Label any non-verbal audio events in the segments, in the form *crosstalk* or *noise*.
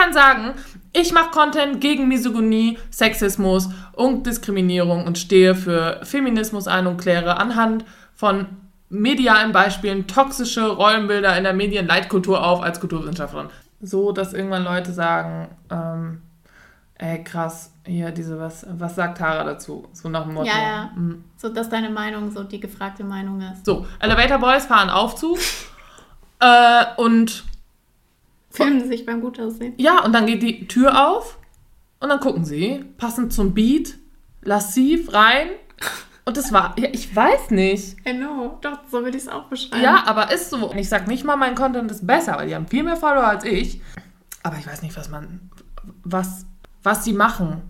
kann sagen, ich mache Content gegen Misogynie, Sexismus und Diskriminierung und stehe für Feminismus ein und kläre anhand von medialen Beispielen toxische Rollenbilder in der Medienleitkultur auf als Kulturwissenschaftlerin. So, dass irgendwann Leute sagen, ähm, ey, krass, hier diese, was, was sagt Tara dazu? So nach dem Motto. Ja, ja. Mhm. So, dass deine Meinung so die gefragte Meinung ist. So, Elevator Boys fahren Aufzug *laughs* äh, und filmen sich beim Gutaussehen. Ja, und dann geht die Tür auf und dann gucken sie, passend zum Beat, lassiv rein. Und das war, ja, ich weiß nicht. I know, doch, so würde ich es auch beschreiben. Ja, aber ist so. Und ich sag nicht mal, mein Content ist besser, weil die haben viel mehr Follower als ich. Aber ich weiß nicht, was man, was, was sie machen.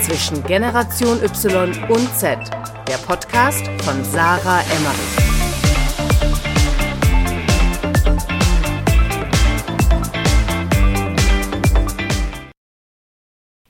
Zwischen Generation Y und Z, der Podcast von Sarah Emmerich.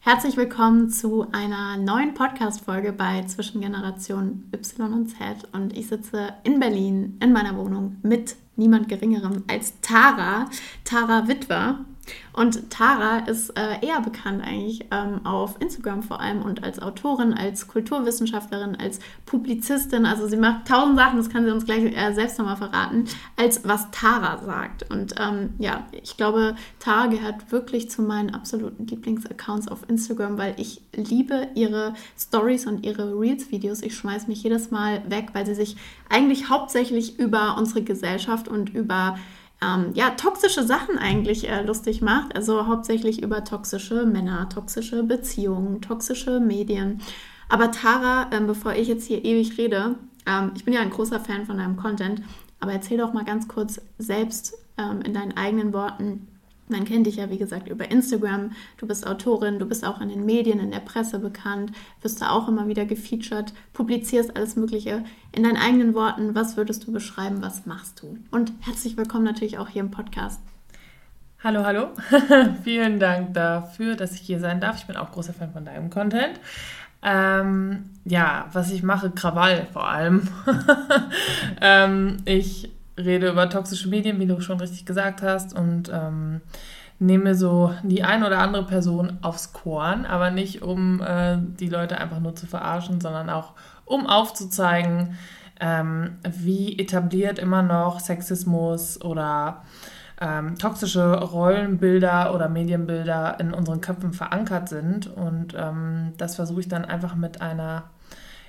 Herzlich willkommen zu einer neuen Podcast-Folge bei Zwischen Generation Y und Z. Und ich sitze in Berlin in meiner Wohnung mit niemand Geringerem als Tara, Tara Witwer. Und Tara ist äh, eher bekannt eigentlich ähm, auf Instagram vor allem und als Autorin, als Kulturwissenschaftlerin, als Publizistin. Also sie macht tausend Sachen, das kann sie uns gleich äh, selbst nochmal verraten, als was Tara sagt. Und ähm, ja, ich glaube, Tara gehört wirklich zu meinen absoluten Lieblingsaccounts auf Instagram, weil ich liebe ihre Stories und ihre Reels-Videos. Ich schmeiße mich jedes Mal weg, weil sie sich eigentlich hauptsächlich über unsere Gesellschaft und über ähm, ja, toxische Sachen eigentlich äh, lustig macht. Also hauptsächlich über toxische Männer, toxische Beziehungen, toxische Medien. Aber Tara, ähm, bevor ich jetzt hier ewig rede, ähm, ich bin ja ein großer Fan von deinem Content, aber erzähl doch mal ganz kurz selbst ähm, in deinen eigenen Worten, man kennt dich ja, wie gesagt, über Instagram. Du bist Autorin, du bist auch in den Medien, in der Presse bekannt, wirst da auch immer wieder gefeatured, publizierst alles Mögliche. In deinen eigenen Worten, was würdest du beschreiben, was machst du? Und herzlich willkommen natürlich auch hier im Podcast. Hallo, hallo. *laughs* Vielen Dank dafür, dass ich hier sein darf. Ich bin auch großer Fan von deinem Content. Ähm, ja, was ich mache, Krawall vor allem. *laughs* ähm, ich rede über toxische Medien, wie du schon richtig gesagt hast, und ähm, nehme so die ein oder andere Person aufs Korn, aber nicht um äh, die Leute einfach nur zu verarschen, sondern auch um aufzuzeigen, ähm, wie etabliert immer noch Sexismus oder ähm, toxische Rollenbilder oder Medienbilder in unseren Köpfen verankert sind. Und ähm, das versuche ich dann einfach mit einer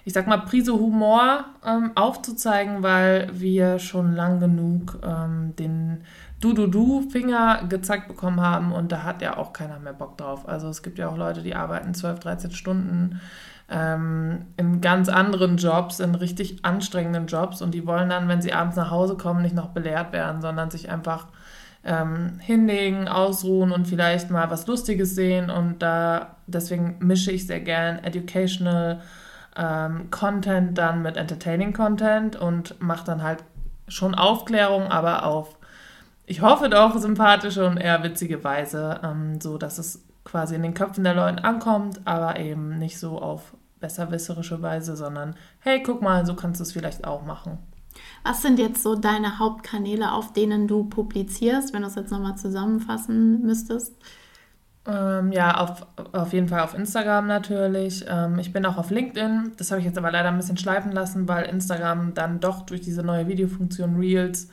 ich sag mal, Prise Humor ähm, aufzuzeigen, weil wir schon lang genug ähm, den Du-Du-Du-Finger gezeigt bekommen haben und da hat ja auch keiner mehr Bock drauf. Also es gibt ja auch Leute, die arbeiten 12, 13 Stunden ähm, in ganz anderen Jobs, in richtig anstrengenden Jobs und die wollen dann, wenn sie abends nach Hause kommen, nicht noch belehrt werden, sondern sich einfach ähm, hinlegen, ausruhen und vielleicht mal was Lustiges sehen und da deswegen mische ich sehr gern educational ähm, Content dann mit Entertaining Content und macht dann halt schon Aufklärung, aber auf, ich hoffe doch, sympathische und eher witzige Weise, ähm, so dass es quasi in den Köpfen der Leute ankommt, aber eben nicht so auf besserwisserische Weise, sondern hey, guck mal, so kannst du es vielleicht auch machen. Was sind jetzt so deine Hauptkanäle, auf denen du publizierst, wenn du es jetzt nochmal zusammenfassen müsstest? Ähm, ja, auf, auf jeden Fall auf Instagram natürlich. Ähm, ich bin auch auf LinkedIn. Das habe ich jetzt aber leider ein bisschen schleifen lassen, weil Instagram dann doch durch diese neue Videofunktion Reels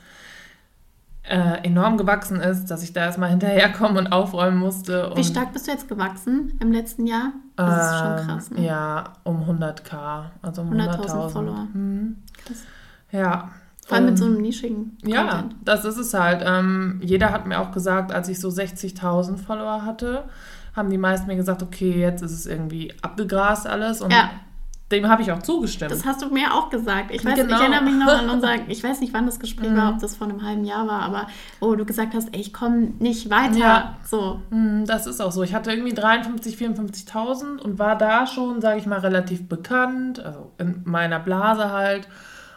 äh, enorm gewachsen ist, dass ich da erstmal *laughs* hinterherkommen und aufräumen musste. Und, Wie stark bist du jetzt gewachsen im letzten Jahr? Das ähm, ist schon krass. Ne? Ja, um 100k, also um 100.000 100 Follower. Mhm. Krass. Ja, vor allem mit so einem nischigen Content. Ja, das ist es halt. Ähm, jeder hat mir auch gesagt, als ich so 60.000 Follower hatte, haben die meisten mir gesagt, okay, jetzt ist es irgendwie abgegrast alles. Und ja. dem habe ich auch zugestimmt. Das hast du mir auch gesagt. Ich, weiß, genau. ich erinnere mich noch an *laughs* unser, ich weiß nicht, wann das Gespräch mhm. war, ob das vor einem halben Jahr war, aber wo du gesagt hast, ey, ich komme nicht weiter. Ja. So. Mhm, das ist auch so. Ich hatte irgendwie 53, 54.000 und war da schon, sage ich mal, relativ bekannt, also in meiner Blase halt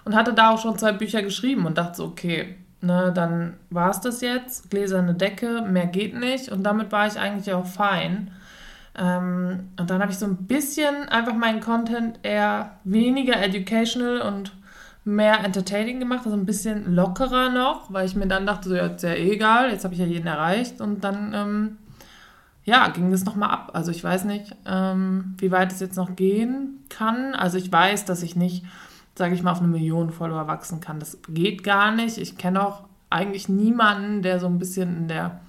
und hatte da auch schon zwei Bücher geschrieben und dachte so, okay, ne, dann war es das jetzt, gläserne Decke, mehr geht nicht und damit war ich eigentlich auch fein. Ähm, und dann habe ich so ein bisschen einfach meinen Content eher weniger educational und mehr entertaining gemacht, also ein bisschen lockerer noch, weil ich mir dann dachte, so, ja, ist ja eh egal, jetzt habe ich ja jeden erreicht und dann, ähm, ja, ging das nochmal ab. Also ich weiß nicht, ähm, wie weit es jetzt noch gehen kann. Also ich weiß, dass ich nicht, sage ich mal, auf eine Million Follower wachsen kann. Das geht gar nicht. Ich kenne auch eigentlich niemanden, der so ein bisschen in der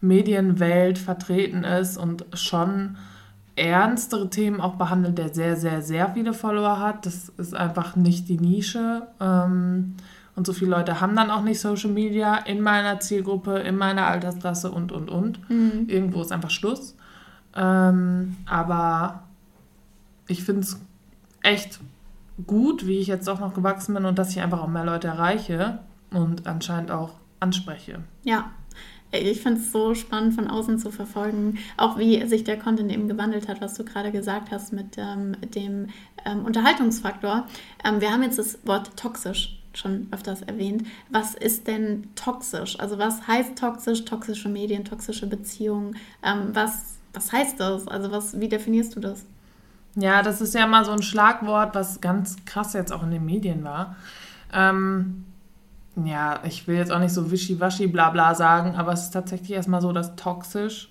Medienwelt vertreten ist und schon ernstere Themen auch behandelt, der sehr, sehr, sehr viele Follower hat. Das ist einfach nicht die Nische. Ähm, und so viele Leute haben dann auch nicht Social Media in meiner Zielgruppe, in meiner Altersklasse und, und, und. Mhm. Irgendwo ist einfach Schluss. Ähm, aber ich finde es echt gut, wie ich jetzt auch noch gewachsen bin und dass ich einfach auch mehr Leute erreiche und anscheinend auch anspreche. Ja, ich finde es so spannend von außen zu verfolgen, auch wie sich der Content eben gewandelt hat, was du gerade gesagt hast mit ähm, dem ähm, Unterhaltungsfaktor. Ähm, wir haben jetzt das Wort toxisch schon öfters erwähnt. Was ist denn toxisch? Also was heißt toxisch, toxische Medien, toxische Beziehungen? Ähm, was, was heißt das? Also was, wie definierst du das? Ja, das ist ja mal so ein Schlagwort, was ganz krass jetzt auch in den Medien war. Ähm, ja, ich will jetzt auch nicht so wischiwaschi bla bla sagen, aber es ist tatsächlich erstmal so, dass toxisch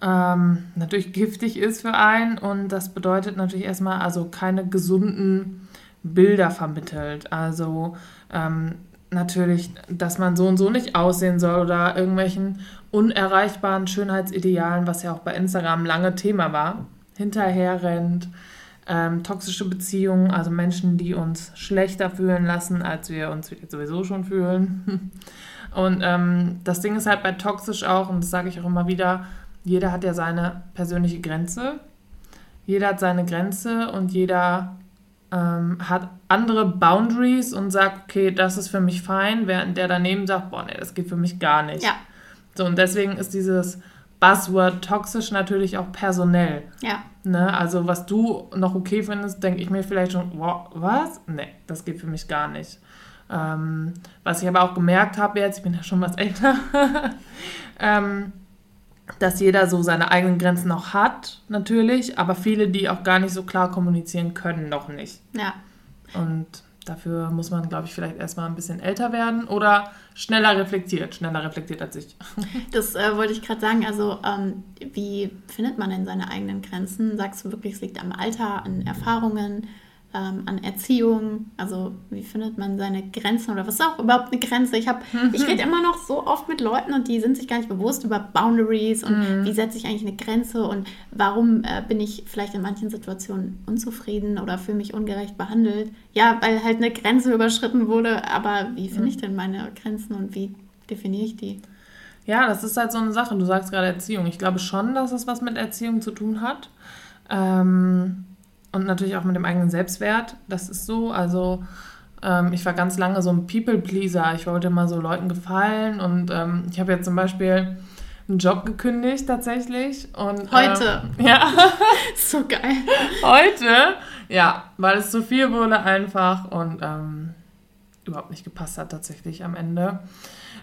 ähm, natürlich giftig ist für einen und das bedeutet natürlich erstmal also keine gesunden Bilder vermittelt. Also ähm, natürlich, dass man so und so nicht aussehen soll oder irgendwelchen unerreichbaren Schönheitsidealen, was ja auch bei Instagram lange Thema war, hinterher rennt ähm, toxische Beziehungen, also Menschen, die uns schlechter fühlen lassen, als wir uns sowieso schon fühlen. *laughs* Und ähm, das Ding ist halt bei toxisch auch, und das sage ich auch immer wieder, jeder hat ja seine persönliche Grenze. Jeder hat seine Grenze und jeder ähm, hat andere Boundaries und sagt, okay, das ist für mich fein, während der daneben sagt, boah, nee, das geht für mich gar nicht. Ja. So, und deswegen ist dieses Buzzword toxisch natürlich auch personell. Ja. Ne? Also was du noch okay findest, denke ich mir vielleicht schon, wow, was? Nee, das geht für mich gar nicht. Ähm, was ich aber auch gemerkt habe jetzt, ich bin ja schon was älter, *laughs* ähm, dass jeder so seine eigenen Grenzen noch hat, natürlich, aber viele, die auch gar nicht so klar kommunizieren können, noch nicht. Ja. Und Dafür muss man, glaube ich, vielleicht erstmal ein bisschen älter werden oder schneller reflektiert, schneller reflektiert als ich. *laughs* Das äh, wollte ich gerade sagen. Also, ähm, wie findet man denn seine eigenen Grenzen? Sagst du wirklich, es liegt am Alter, an Erfahrungen? Ähm, an Erziehung, also wie findet man seine Grenzen oder was ist auch überhaupt eine Grenze? Ich, *laughs* ich rede immer noch so oft mit Leuten und die sind sich gar nicht bewusst über Boundaries und mhm. wie setze ich eigentlich eine Grenze und warum äh, bin ich vielleicht in manchen Situationen unzufrieden oder fühle mich ungerecht behandelt. Ja, weil halt eine Grenze überschritten wurde, aber wie finde ich mhm. denn meine Grenzen und wie definiere ich die? Ja, das ist halt so eine Sache. Du sagst gerade Erziehung. Ich glaube schon, dass es was mit Erziehung zu tun hat. Ähm, und natürlich auch mit dem eigenen Selbstwert. Das ist so. Also ähm, ich war ganz lange so ein People-Pleaser. Ich wollte immer so Leuten gefallen und ähm, ich habe jetzt zum Beispiel einen Job gekündigt tatsächlich. Und, Heute? Ähm, *laughs* ja. *laughs* so geil. Heute? Ja, weil es zu viel wurde einfach und ähm, überhaupt nicht gepasst hat tatsächlich am Ende.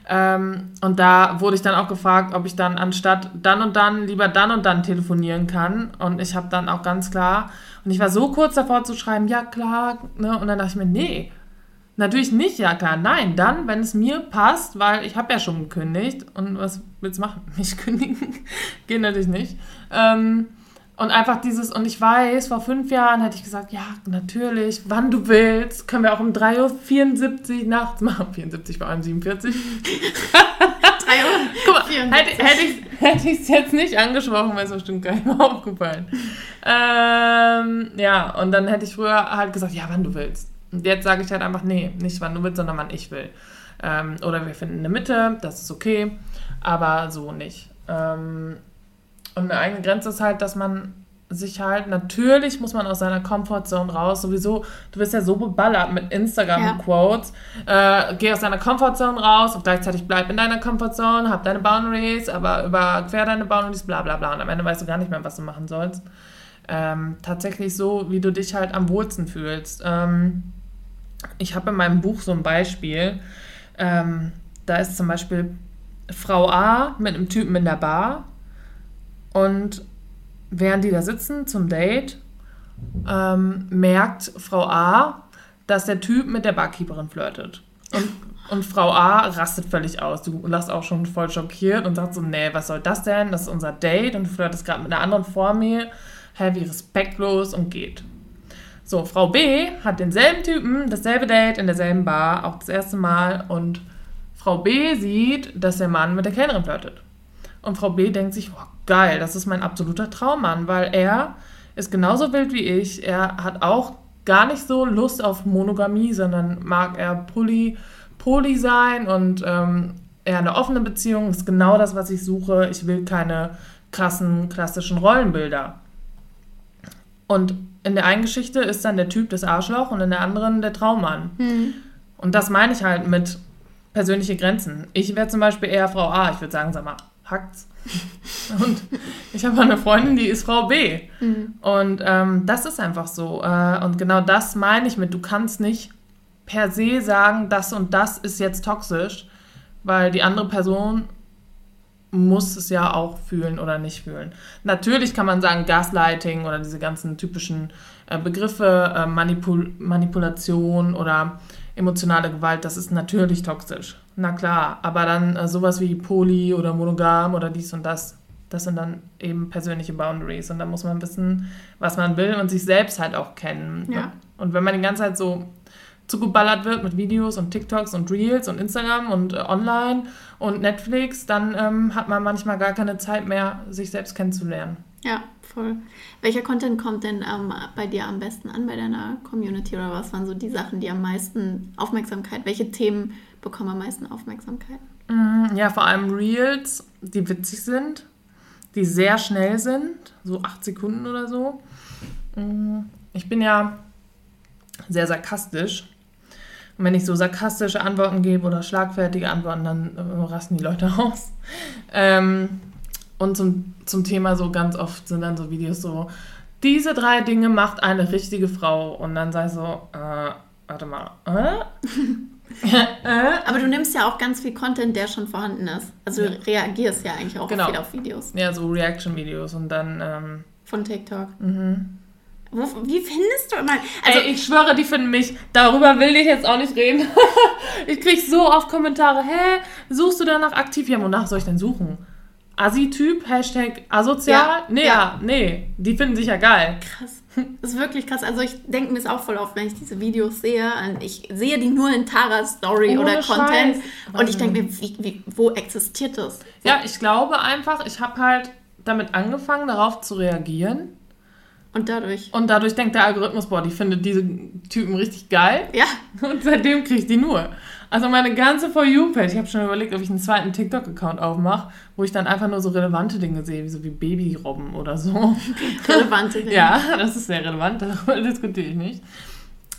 Ähm, und da wurde ich dann auch gefragt, ob ich dann anstatt dann und dann lieber dann und dann telefonieren kann. Und ich habe dann auch ganz klar, und ich war so kurz davor zu schreiben, ja klar, ne? und dann dachte ich mir, nee, natürlich nicht, ja klar, nein, dann, wenn es mir passt, weil ich habe ja schon gekündigt und was willst du machen? *laughs* Mich kündigen? Geht natürlich nicht. Ähm, und einfach dieses, und ich weiß, vor fünf Jahren hätte ich gesagt, ja, natürlich, wann du willst, können wir auch um 3.74 Uhr nachts *laughs* machen. 74, vor allem 47. 3 Uhr. Guck mal, hätte, hätte ich es jetzt nicht angesprochen, wäre es bestimmt gar nicht mehr aufgefallen. Ähm, ja, und dann hätte ich früher halt gesagt, ja, wann du willst. Und jetzt sage ich halt einfach, nee, nicht wann du willst, sondern wann ich will. Ähm, oder wir finden eine Mitte, das ist okay, aber so nicht. Ähm, und eine eigene Grenze ist halt, dass man sich halt, natürlich muss man aus seiner Comfortzone raus. Sowieso, du bist ja so beballert mit Instagram-Quotes. Ja. Äh, geh aus deiner Comfortzone raus und gleichzeitig bleib in deiner Comfortzone, hab deine Boundaries, aber überquer deine Boundaries, bla bla bla. Und am Ende weißt du gar nicht mehr, was du machen sollst. Ähm, tatsächlich so, wie du dich halt am wohlsten fühlst. Ähm, ich habe in meinem Buch so ein Beispiel. Ähm, da ist zum Beispiel Frau A mit einem Typen in der Bar und während die da sitzen zum Date, ähm, merkt Frau A, dass der Typ mit der Barkeeperin flirtet. Und, und Frau A rastet völlig aus. Du lachst auch schon voll schockiert und sagst so, nee, was soll das denn? Das ist unser Date und du flirtest gerade mit einer anderen vor mir. Hä, wie respektlos und geht. So, Frau B hat denselben Typen, dasselbe Date in derselben Bar, auch das erste Mal und Frau B sieht, dass der Mann mit der Kellnerin flirtet. Und Frau B denkt sich, oh, geil, das ist mein absoluter Traummann, weil er ist genauso wild wie ich. Er hat auch gar nicht so Lust auf Monogamie, sondern mag er Poly, Poly sein und ähm, eher eine offene Beziehung. Ist genau das, was ich suche. Ich will keine krassen, klassischen Rollenbilder. Und in der einen Geschichte ist dann der Typ das Arschloch und in der anderen der Traummann. Hm. Und das meine ich halt mit persönliche Grenzen. Ich wäre zum Beispiel eher Frau A. Ich würde sagen, sag mal, hackt's. Und ich habe eine Freundin, die ist Frau B. Mhm. Und ähm, das ist einfach so. Äh, und genau das meine ich mit, du kannst nicht per se sagen, das und das ist jetzt toxisch, weil die andere Person muss es ja auch fühlen oder nicht fühlen. Natürlich kann man sagen, Gaslighting oder diese ganzen typischen äh, Begriffe, äh, Manipul Manipulation oder emotionale Gewalt, das ist natürlich toxisch. Na klar, aber dann äh, sowas wie Poly oder Monogam oder dies und das, das sind dann eben persönliche Boundaries und da muss man wissen, was man will und sich selbst halt auch kennen. Ja. Und wenn man die ganze Zeit so zugeballert wird mit Videos und TikToks und Reels und Instagram und äh, online und Netflix, dann ähm, hat man manchmal gar keine Zeit mehr, sich selbst kennenzulernen. Ja, voll. Welcher Content kommt denn ähm, bei dir am besten an bei deiner Community oder was waren so die Sachen, die am meisten Aufmerksamkeit, welche Themen bekommen am meisten Aufmerksamkeit? Mm, Ja, vor allem Reels, die witzig sind, die sehr schnell sind, so acht Sekunden oder so. Mm, Ich bin ja sehr sarkastisch. Und wenn ich so sarkastische Antworten gebe oder schlagfertige Antworten, dann äh, rasten die Leute *laughs* aus. Ähm, und zum, zum Thema so ganz oft sind dann so Videos so, diese drei Dinge macht eine richtige Frau. Und dann sei so, äh, warte mal, äh? *laughs* *laughs* äh? Aber du nimmst ja auch ganz viel Content, der schon vorhanden ist. Also du reagierst ja eigentlich auch Genau. viel auf Videos Ja, so Reaction-Videos und dann, ähm, von TikTok. Wo, wie findest du immer? Also, Also ich schwöre, die finden mich. Darüber will ich jetzt auch nicht reden. *laughs* ich krieg so oft Kommentare. Hä, suchst du danach aktiv? Ja, wonach soll ich denn suchen? Asi-Typ, Hashtag asozial? Ja, nee, ja. ja, nee. Die finden sich ja geil. krass. Das ist wirklich krass. Also ich denke mir es auch voll auf, wenn ich diese Videos sehe. Und ich sehe die nur in Taras Story Ohne oder Content. Scheiß. Und ich denke mir, wie, wie, wo existiert das? Ja, ich glaube einfach, ich habe halt damit angefangen, darauf zu reagieren. Und dadurch. Und dadurch denkt der Algorithmus, boah, die findet diese Typen richtig geil. Ja, *laughs* Und seitdem kriege ich die nur. Also meine ganze For You-Page, ich habe schon überlegt, ob ich einen zweiten TikTok-Account aufmache, wo ich dann einfach nur so relevante Dinge sehe, wie so wie Babyrobben oder so. *laughs* relevante Dinge. Ja, das ist sehr relevant, darüber *laughs* diskutiere ich nicht.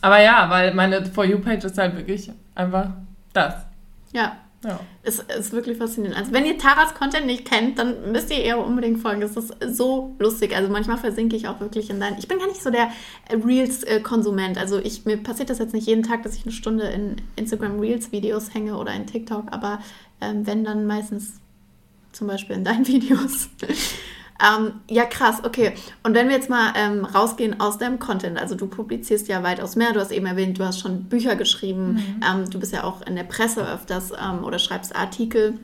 Aber ja, weil meine For You-Page ist halt wirklich einfach das. Ja, Ja. es ist wirklich faszinierend. Also wenn ihr Taras Content nicht kennt, dann müsst ihr ihr unbedingt folgen. Es ist so lustig. Also manchmal versinke ich auch wirklich in deinen... Ich bin gar nicht so der Reels-Konsument. Also ich, mir passiert das jetzt nicht jeden Tag, dass ich eine Stunde in Instagram Reels-Videos hänge oder in TikTok. Aber ähm, wenn, dann meistens zum Beispiel in deinen *laughs* Videos. Ähm, ja, krass, okay. Und wenn wir jetzt mal ähm, rausgehen aus deinem Content, also du publizierst ja weitaus mehr, du hast eben erwähnt, du hast schon Bücher geschrieben, ähm, du bist ja auch in der Presse öfters ähm, oder schreibst Artikel.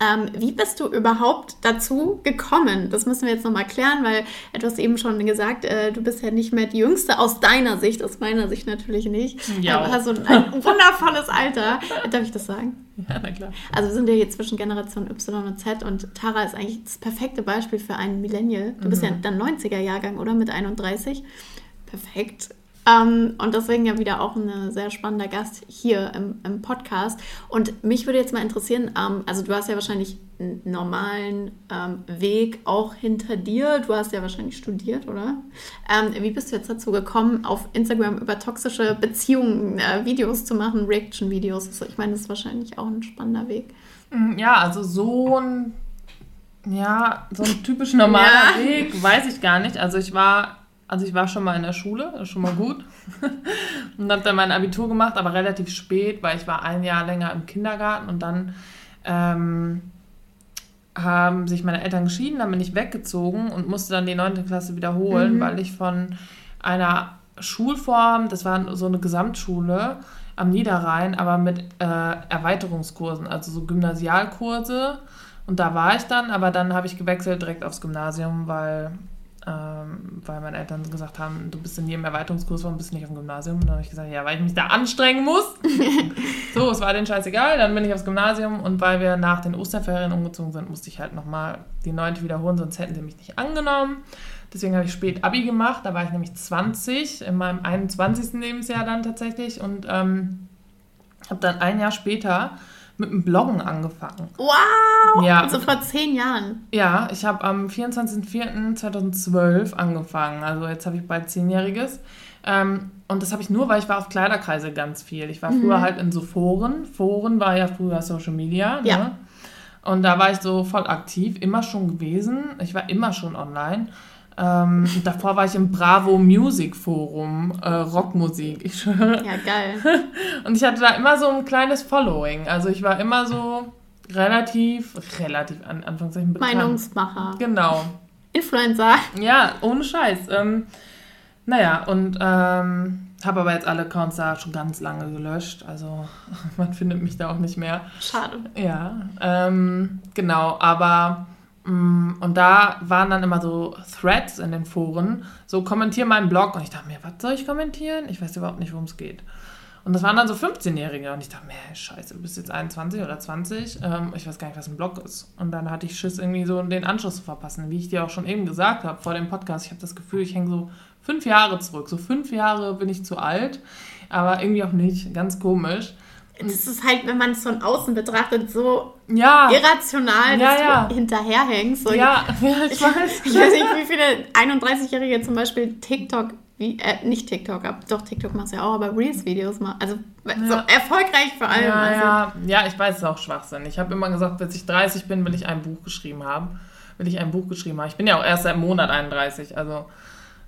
Ähm, wie bist du überhaupt dazu gekommen? Das müssen wir jetzt nochmal klären, weil hast eben schon gesagt, äh, du bist ja nicht mehr die Jüngste aus deiner Sicht, aus meiner Sicht natürlich nicht. Ja. Aber hast so ein, ein wundervolles Alter. Darf ich das sagen? Ja, na klar. Also wir sind ja hier zwischen Generation Y und Z und Tara ist eigentlich das perfekte Beispiel für einen Millennial. Du bist ja dann 90er-Jahrgang, oder? Mit 31. Perfekt. Ähm, und deswegen ja wieder auch ein sehr spannender Gast hier im, im Podcast. Und mich würde jetzt mal interessieren, ähm, also du hast ja wahrscheinlich einen normalen ähm, Weg auch hinter dir. Du hast ja wahrscheinlich studiert, oder? Ähm, wie bist du jetzt dazu gekommen, auf Instagram über toxische Beziehungen äh, Videos zu machen, Reaction-Videos? Also ich meine, das ist wahrscheinlich auch ein spannender Weg. Mm, Ja, also so ein, ja, so ein typisch normaler Ja. Weg, weiß ich gar nicht. Also ich war, also ich war schon mal in der Schule, schon mal gut. *laughs* und habe dann mein Abitur gemacht, aber relativ spät, weil ich war ein Jahr länger im Kindergarten und dann ähm, haben sich meine Eltern geschieden, dann bin ich weggezogen und musste dann die 9. Klasse wiederholen, Mhm. weil ich von einer Schulform, das war so eine Gesamtschule am Niederrhein, aber mit äh, Erweiterungskursen, also so Gymnasialkurse. Und da war ich dann, aber dann habe ich gewechselt direkt aufs Gymnasium, weil, ähm, weil meine Eltern gesagt haben, du bist in jedem Erweiterungskurs, warum bist du nicht auf dem Gymnasium? Und dann habe ich gesagt, ja, weil ich mich da anstrengen muss. *laughs* so, es war denen scheißegal, dann bin ich aufs Gymnasium und weil wir nach den Osterferien umgezogen sind, musste ich halt nochmal die neunte wiederholen, sonst hätten sie mich nicht angenommen. Deswegen habe ich spät Abi gemacht, da war ich nämlich 20, in meinem 21. Lebensjahr dann tatsächlich und ähm, habe dann ein Jahr später mit dem Bloggen angefangen. Wow! Ja. Also vor zehn Jahren. Ja, ich habe am 24.04.2012 angefangen. Also jetzt habe ich bald zehnjähriges. Ähm, und das habe ich nur, weil ich war auf Kleiderkreise ganz viel. Ich war früher halt in so Foren. Foren war ja früher Social Media. Ne? Ja. Und da war ich so voll aktiv, immer schon gewesen. Ich war immer schon online. Ähm, davor war ich im Bravo Music Forum, äh, Rockmusik, ich schwöre. *laughs* Ja, geil. Und ich hatte da immer so ein kleines Following. Also ich war immer so relativ, relativ an Anführungszeichen bekannt. Meinungsmacher. Genau. Influencer. Ja, ohne Scheiß. Ähm, naja, und ähm, habe aber jetzt alle Accounts da schon ganz lange gelöscht. Also *laughs* man findet mich da auch nicht mehr. Schade. Ja, ähm, genau, aber und da waren dann immer so Threads in den Foren, so kommentier meinen Blog und ich dachte mir, was soll ich kommentieren? Ich weiß überhaupt nicht, worum es geht. Und das waren dann so 15-Jährige und ich dachte mir, scheiße, du bist jetzt 21 oder 20, ähm, ich weiß gar nicht, was ein Blog ist. Und dann hatte ich Schiss, irgendwie so den Anschluss zu verpassen. Wie ich dir auch schon eben gesagt habe vor dem Podcast, ich habe das Gefühl, ich hänge so fünf Jahre zurück. So fünf Jahre bin ich zu alt, aber irgendwie auch nicht, ganz komisch. Das ist halt, wenn man es von außen betrachtet, so Ja, irrational, dass ja. du hinterherhängst. So, ja, ich *laughs* *laughs* weiß. ich weiß nicht, wie viele 31-Jährige zum Beispiel TikTok, wie, äh, nicht TikTok, ab, doch TikTok machst du ja auch, aber Reels-Videos machen. Also so erfolgreich vor allem. Ja, also, ja, ja, ich weiß, es ist auch Schwachsinn. Ich habe immer gesagt, bis ich 30 bin, will ich ein Buch geschrieben haben. Will ich ein Buch geschrieben haben. Ich bin ja auch erst seit einem Monat 31, also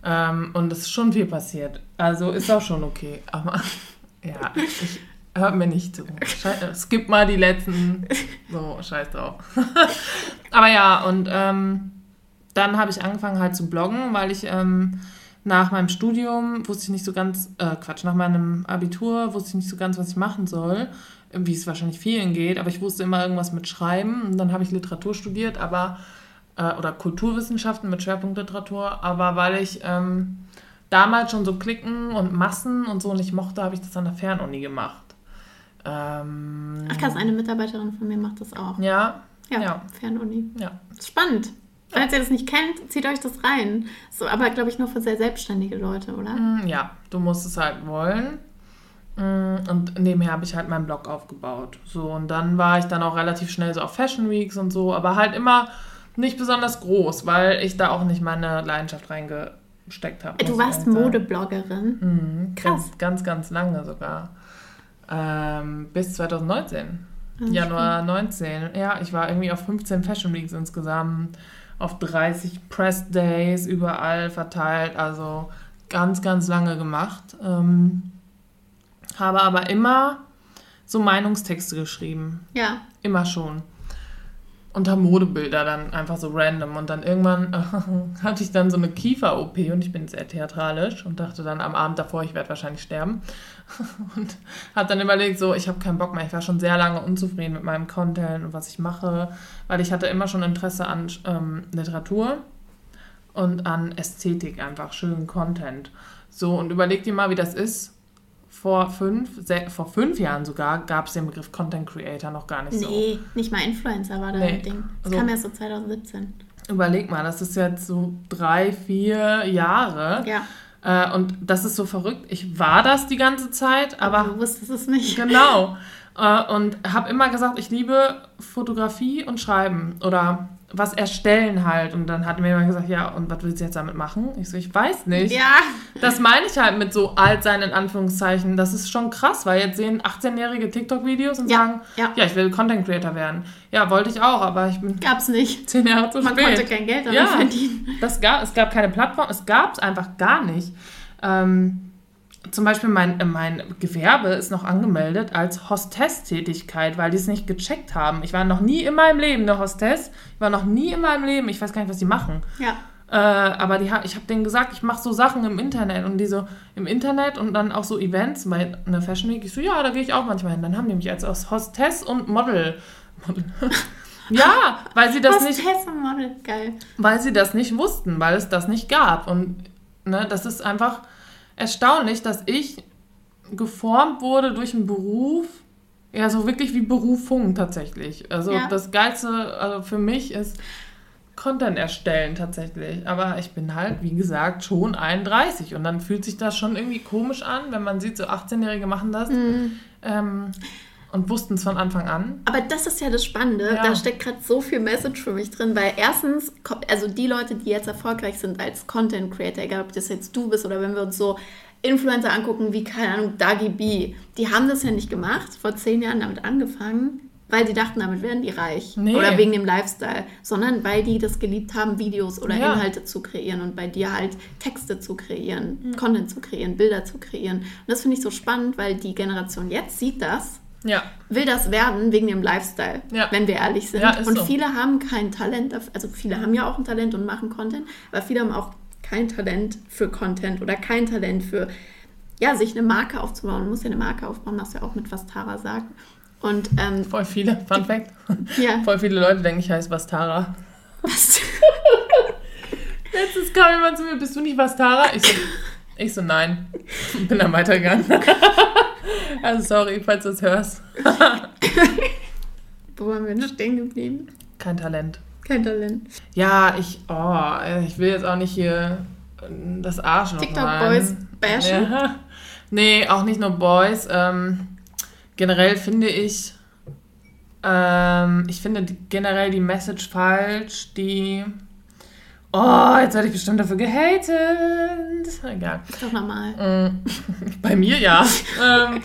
ähm, und es ist schon viel passiert. Also ist auch schon okay. Aber *laughs* ja, ich hört mir nicht zu. Schei- Skip mal die letzten. So, scheiß drauf. *laughs* aber ja, und ähm, dann habe ich angefangen halt zu bloggen, weil ich ähm, nach meinem Studium wusste ich nicht so ganz, äh, Quatsch, nach meinem Abitur wusste ich nicht so ganz, was ich machen soll, wie es wahrscheinlich vielen geht, aber ich wusste immer irgendwas mit Schreiben und dann habe ich Literatur studiert, aber, äh, oder Kulturwissenschaften mit Schwerpunkt Literatur, aber weil ich ähm, damals schon so Klicken und Massen und so nicht mochte, habe ich das an der Fernuni gemacht. Ähm, Ach krass, eine Mitarbeiterin von mir macht das auch. ja, Ja, ja. Fernuni. ja. Spannend. Falls ihr das nicht kennt, zieht euch das rein. So, aber glaube ich nur für sehr selbstständige Leute, oder? Mm, Ja, du musst es halt wollen. Mm, Und nebenher habe ich halt meinen Blog aufgebaut. So, und dann war ich dann auch relativ schnell so auf Fashion Weeks und so, aber halt immer nicht besonders groß, weil ich da auch nicht meine Leidenschaft reingesteckt habe. Du muss ich warst. Modebloggerin. Mhm, Krass. Ganz, ganz, ganz lange sogar. Ähm, bis 2019. Ah, Januar 19. Ja, ich war irgendwie auf 15 Fashion Weeks insgesamt, auf 30 Press Days überall verteilt, also ganz, ganz lange gemacht. Ähm, habe aber immer so Meinungstexte geschrieben. Ja. Immer schon. Unter Modebilder dann einfach so random. Und dann irgendwann äh, *laughs* hatte ich dann so eine Kiefer-OP und ich bin sehr theatralisch und dachte dann am Abend davor, ich werde wahrscheinlich sterben. *laughs* und habe dann überlegt, so, ich habe keinen Bock mehr. Ich war schon sehr lange unzufrieden mit meinem Content und was ich mache, weil ich hatte immer schon Interesse an ähm, Literatur und an Ästhetik, einfach schönen Content. So, und überleg dir mal, wie das ist. Vor fünf, vor fünf Jahren sogar gab es den Begriff Content Creator noch gar nicht so. Nee, nicht mal Influencer war da Nee. ein Ding. Das Also- kam erst so 2017. Überleg mal, das ist jetzt so drei, vier Jahre. Ja. Äh, und das ist so verrückt. Ich war das die ganze Zeit, Aber aber du wusstest es nicht. genau. *laughs* Äh, und habe immer gesagt, ich liebe Fotografie und Schreiben oder was erstellen halt. Und dann hat mir jemand gesagt, ja, und was willst du jetzt damit machen? Ich so, ich weiß nicht. Ja. Das meine ich halt mit so alt sein, in Anführungszeichen. Das ist schon krass, weil jetzt sehen 18-jährige TikTok-Videos und Ja, sagen, ja. ja, ich will Content Creator werden. Ja, wollte ich auch, aber ich bin Gab's nicht. zehn Jahre zu Man spät. konnte kein Geld damit Ja. verdienen. Das gab, es gab keine Plattform, es gab es einfach gar nicht. Ähm, zum Beispiel mein, äh, mein Gewerbe ist noch angemeldet als Hostess-Tätigkeit, weil die es nicht gecheckt haben. Ich war noch nie in meinem Leben eine Hostess. Ich war noch nie in meinem Leben, ich weiß gar nicht, was die machen. Ja. Äh, aber die, ich habe denen gesagt, ich mache so Sachen im Internet und die so im Internet und dann auch so Events bei einer Fashion Week. Ich so, ja, da gehe ich auch manchmal hin. Dann haben die mich als Hostess und Model. Model. *laughs* ja, weil sie das Hostess nicht. Hostess und Model, geil. Weil sie das nicht wussten, weil es das nicht gab. Und ne, das ist einfach erstaunlich, dass ich geformt wurde durch einen Beruf, ja, so wirklich wie Berufung tatsächlich. Also Ja. das Geilste also für mich ist Content erstellen tatsächlich. Aber ich bin halt, wie gesagt, schon 31 und dann fühlt sich das schon irgendwie komisch an, wenn man sieht, so 18-Jährige machen das Mhm. ähm, und wussten es von Anfang an. Aber das ist ja das Spannende. Ja. Da steckt gerade so viel Message für mich drin, weil erstens, also die Leute, die jetzt erfolgreich sind als Content Creator, egal ob das jetzt du bist oder wenn wir uns so Influencer angucken, wie, keine Ahnung, Dagi B, die haben das ja nicht gemacht, vor zehn Jahren damit angefangen, weil die dachten, damit werden die reich. Nee. Oder wegen dem Lifestyle, sondern weil die das geliebt haben, Videos oder Ja. Inhalte zu kreieren und bei dir halt Texte zu kreieren, Mhm. Content zu kreieren, Bilder zu kreieren. Und das finde ich so spannend, weil die Generation jetzt sieht das Ja, will das werden wegen dem Lifestyle, Ja. wenn wir ehrlich sind. Ja, und so. viele haben kein Talent, also viele haben ja auch ein Talent und machen Content, aber viele haben auch kein Talent für Content oder kein Talent für, ja, sich eine Marke aufzubauen. Man muss ja eine Marke aufbauen, das ja auch mit was Tara sagt. Und ähm, voll viele. Fun Fact. ja, *laughs* Voll viele Leute denken, ich heiße Vastara. was, *laughs* Letztens kam jemand zu mir, bist du nicht Vastara? Ich so, ich so nein. *laughs* Bin dann weitergegangen. *laughs* Also sorry, falls du es hörst. *laughs* wo waren wir denn stehen geblieben? Kein Talent. Kein Talent. Ja, ich, oh, ich will jetzt auch nicht hier äh, das Arschloch TikTok sein. Boys bashen? Ja. Nee, auch nicht nur Boys. Ähm, generell finde ich, ähm, ich finde generell die Message falsch, die, oh, jetzt werde ich bestimmt dafür gehatet. Egal. Ist doch normal. Mm, *laughs* Bei mir ja. *laughs* ähm,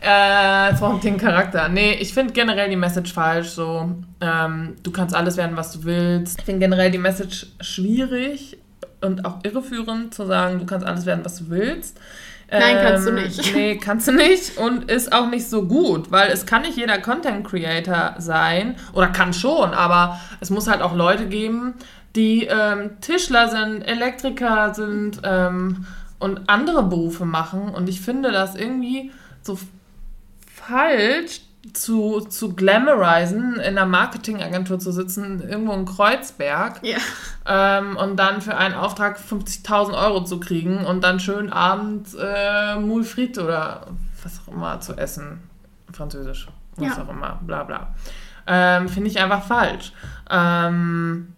äh, vom den Charakter. Nee, ich finde generell die Message falsch. So, ähm, du kannst alles werden, was du willst. Ich finde generell die Message schwierig und auch irreführend zu sagen, du kannst alles werden, was du willst. Nein, kannst du Ähm, nicht. *laughs* Nee, kannst du nicht und ist auch nicht so gut, weil es kann nicht jeder Content Creator sein oder kann schon, aber es muss halt auch Leute geben, die ähm, Tischler sind, Elektriker sind ähm, und andere Berufe machen und ich finde das irgendwie so falsch zu, zu glamourisen, in einer Marketingagentur zu sitzen, irgendwo in Kreuzberg Ja. ähm, und dann für einen Auftrag 50.000 Euro zu kriegen und dann schön abends äh, Moule Frites oder was auch immer zu essen. Französisch, was Ja. auch immer, bla bla. Ähm, Finde ich einfach falsch. Ähm,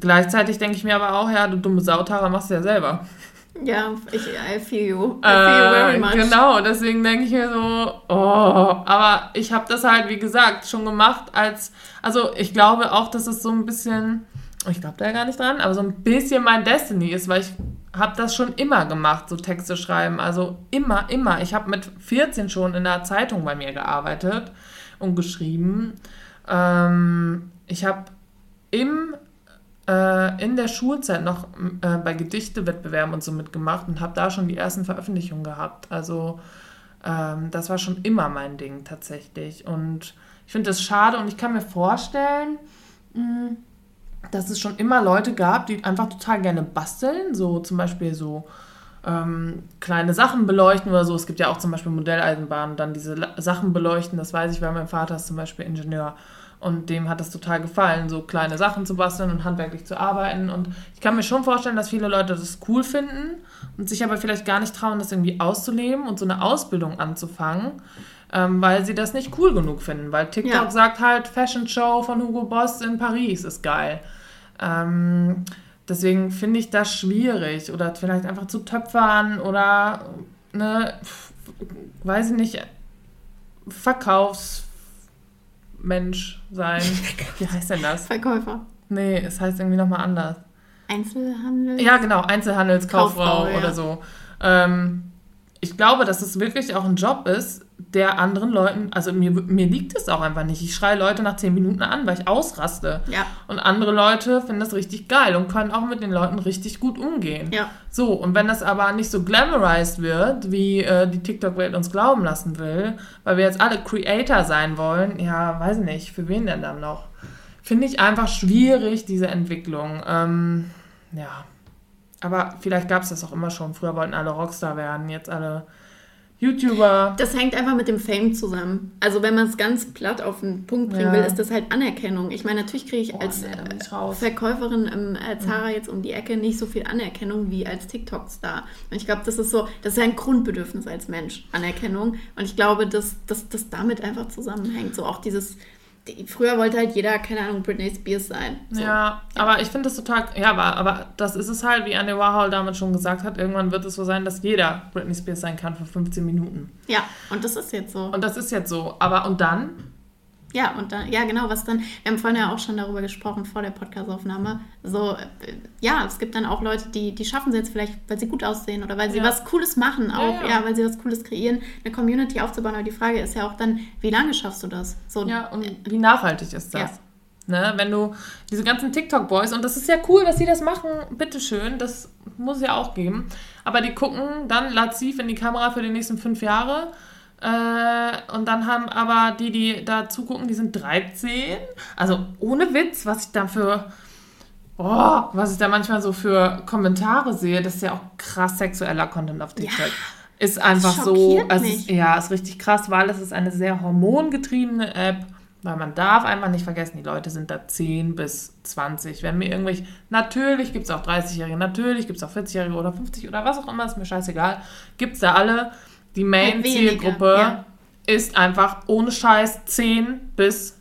gleichzeitig denke ich mir aber auch, ja, du dumme Sautara machst du ja selber. Ja, ich, I feel you. I feel you very Äh, much. Genau, deswegen denke ich mir so, oh, aber ich habe das halt, wie gesagt, schon gemacht als, also ich glaube auch, dass es so ein bisschen, ich glaube da ja gar nicht dran, aber so ein bisschen mein Destiny ist, weil ich habe das schon immer gemacht, so Texte schreiben, also immer, immer. Ich habe mit 14 schon in der Zeitung bei mir gearbeitet und geschrieben. Ähm, ich habe im äh, in der Schulzeit noch äh, bei Gedichtewettbewerben und so mitgemacht und habe da schon die ersten Veröffentlichungen gehabt. Also ähm, das war schon immer mein Ding tatsächlich. Und ich finde das schade und ich kann mir vorstellen, mh, dass es schon immer Leute gab, die einfach total gerne basteln, so zum Beispiel so ähm, kleine Sachen beleuchten oder so. Es gibt ja auch zum Beispiel Modelleisenbahnen, dann diese La Sachen beleuchten, das weiß ich, weil mein Vater ist zum Beispiel Ingenieur und dem hat es total gefallen, so kleine Sachen zu basteln und handwerklich zu arbeiten. Und ich kann mir schon vorstellen, dass viele Leute das cool finden und sich aber vielleicht gar nicht trauen, das irgendwie auszuleben und so eine Ausbildung anzufangen, ähm, weil sie das nicht cool genug finden. Weil TikTok Ja. sagt halt, Fashion Show von Hugo Boss in Paris ist geil. Ähm, deswegen finde ich das schwierig. Oder vielleicht einfach zu töpfern oder, ne, weiß ich nicht, Verkaufsmensch sein. *laughs* Wie heißt denn das? Verkäufer. Nee, es heißt irgendwie nochmal anders. Einzelhandel. Ja, genau, Einzelhandelskauffrau Kauffrau, ja. oder so. Ähm, ich glaube, dass es wirklich auch ein Job ist, der anderen Leuten, also mir, mir liegt es auch einfach nicht. Ich schreie Leute nach zehn Minuten an, weil ich ausraste. Ja. Und andere Leute finden das richtig geil und können auch mit den Leuten richtig gut umgehen. Ja. So, und wenn das aber nicht so glamorized wird, wie äh, die TikTok-Welt uns glauben lassen will, weil wir jetzt alle Creator sein wollen, ja, weiß nicht, für wen denn dann noch? Finde ich einfach schwierig, diese Entwicklung. Ähm, ja. Aber vielleicht gab es das auch immer schon. Früher wollten alle Rockstar werden, jetzt alle YouTuber. Das hängt einfach mit dem Fame zusammen. Also wenn man es ganz platt auf den Punkt bringen Ja. will, ist das halt Anerkennung. Ich meine, natürlich kriege ich Boah, als nee. Verkäuferin im äh, Zara jetzt um die Ecke nicht so viel Anerkennung wie als TikTok-Star. Und ich glaube, das ist so, das ist ein Grundbedürfnis als Mensch, Anerkennung. Und ich glaube, dass das damit einfach zusammenhängt. So auch dieses, die, früher wollte halt jeder, keine Ahnung, Britney Spears sein. So. Ja, aber ich finde das total. Ja, aber, aber das ist es halt, wie Andy Warhol damals schon gesagt hat. Irgendwann wird es so sein, dass jeder Britney Spears sein kann für 15 Minuten. ja, und das ist jetzt so. Und das ist jetzt so. Aber und dann? Ja, und dann, ja, genau, was dann, wir haben vorhin ja auch schon darüber gesprochen vor der Podcastaufnahme. So, äh, ja, es gibt dann auch Leute, die, die schaffen es jetzt vielleicht, weil sie gut aussehen oder weil sie Ja. was Cooles machen, auch, Ja, ja, ja. weil sie was Cooles kreieren, eine Community aufzubauen. Aber die Frage ist ja auch dann, wie lange schaffst du das? So, Ja, und wie nachhaltig ist das? Ja. Ne, wenn du diese ganzen TikTok-Boys, und das ist ja cool, dass sie das machen, bitteschön, das muss es ja auch geben. Aber die gucken dann laziv in die Kamera für die nächsten fünf Jahre. Äh, und dann haben aber die, die da zugucken, die sind 13. Also ohne Witz, was ich da für. Oh, was ich da manchmal so für Kommentare sehe, das ist ja auch krass sexueller Content auf TikTok. Ist einfach so, ist, ja, ist richtig krass, weil es ist eine sehr hormongetriebene App, weil man darf einfach nicht vergessen, die Leute sind da 10 bis 20. Wenn mir irgendwelche, natürlich gibt es auch 30-Jährige, natürlich gibt es auch 40-Jährige oder 50 oder was auch immer, ist mir scheißegal, gibt es da alle. Die Halt Main-Zielgruppe ja. ist einfach ohne Scheiß 10 bis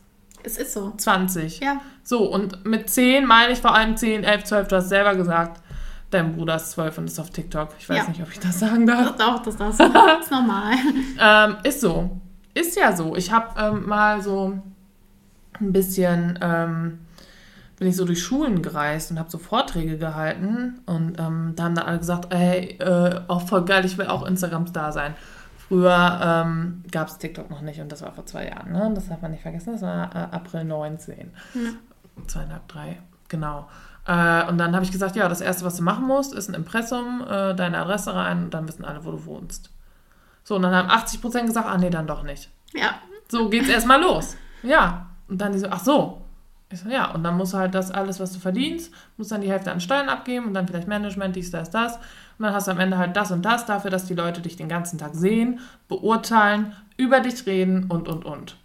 es ist so. 20. Ja. So, und mit 10 meine ich vor allem 10, 11, 12, du hast selber gesagt, dein Bruder ist 12 und ist auf TikTok. Ich weiß Ja. nicht, ob ich das sagen darf. Doch, das, das, *laughs* das ist normal. Ähm, ist so. Ist ja so. Ich habe ähm, mal so ein bisschen, ähm, bin ich so durch Schulen gereist und habe so Vorträge gehalten und ähm, da haben dann alle gesagt, ey, äh, auch voll geil, ich will auch Instagram-Star sein. Früher ähm, gab es TikTok noch nicht und das war vor zwei Jahren, ne? Das darf man nicht vergessen, das war äh, April 19. Zweieinhalb, drei, genau. Äh, und dann habe ich gesagt, ja, das Erste, was du machen musst, ist ein Impressum, äh, deine Adresse rein und dann wissen alle, wo du wohnst. So, und dann haben 80% gesagt, ah nee, dann doch nicht. Ja. So geht's erstmal los. Ja. Und dann die so, ach so. Ich so, ja, und dann musst du halt das alles, was du verdienst, musst dann die Hälfte an Steuern abgeben und dann vielleicht Management, dies, das, das. Und dann hast du am Ende halt das und das dafür, dass die Leute dich den ganzen Tag sehen, beurteilen, über dich reden und, und, und.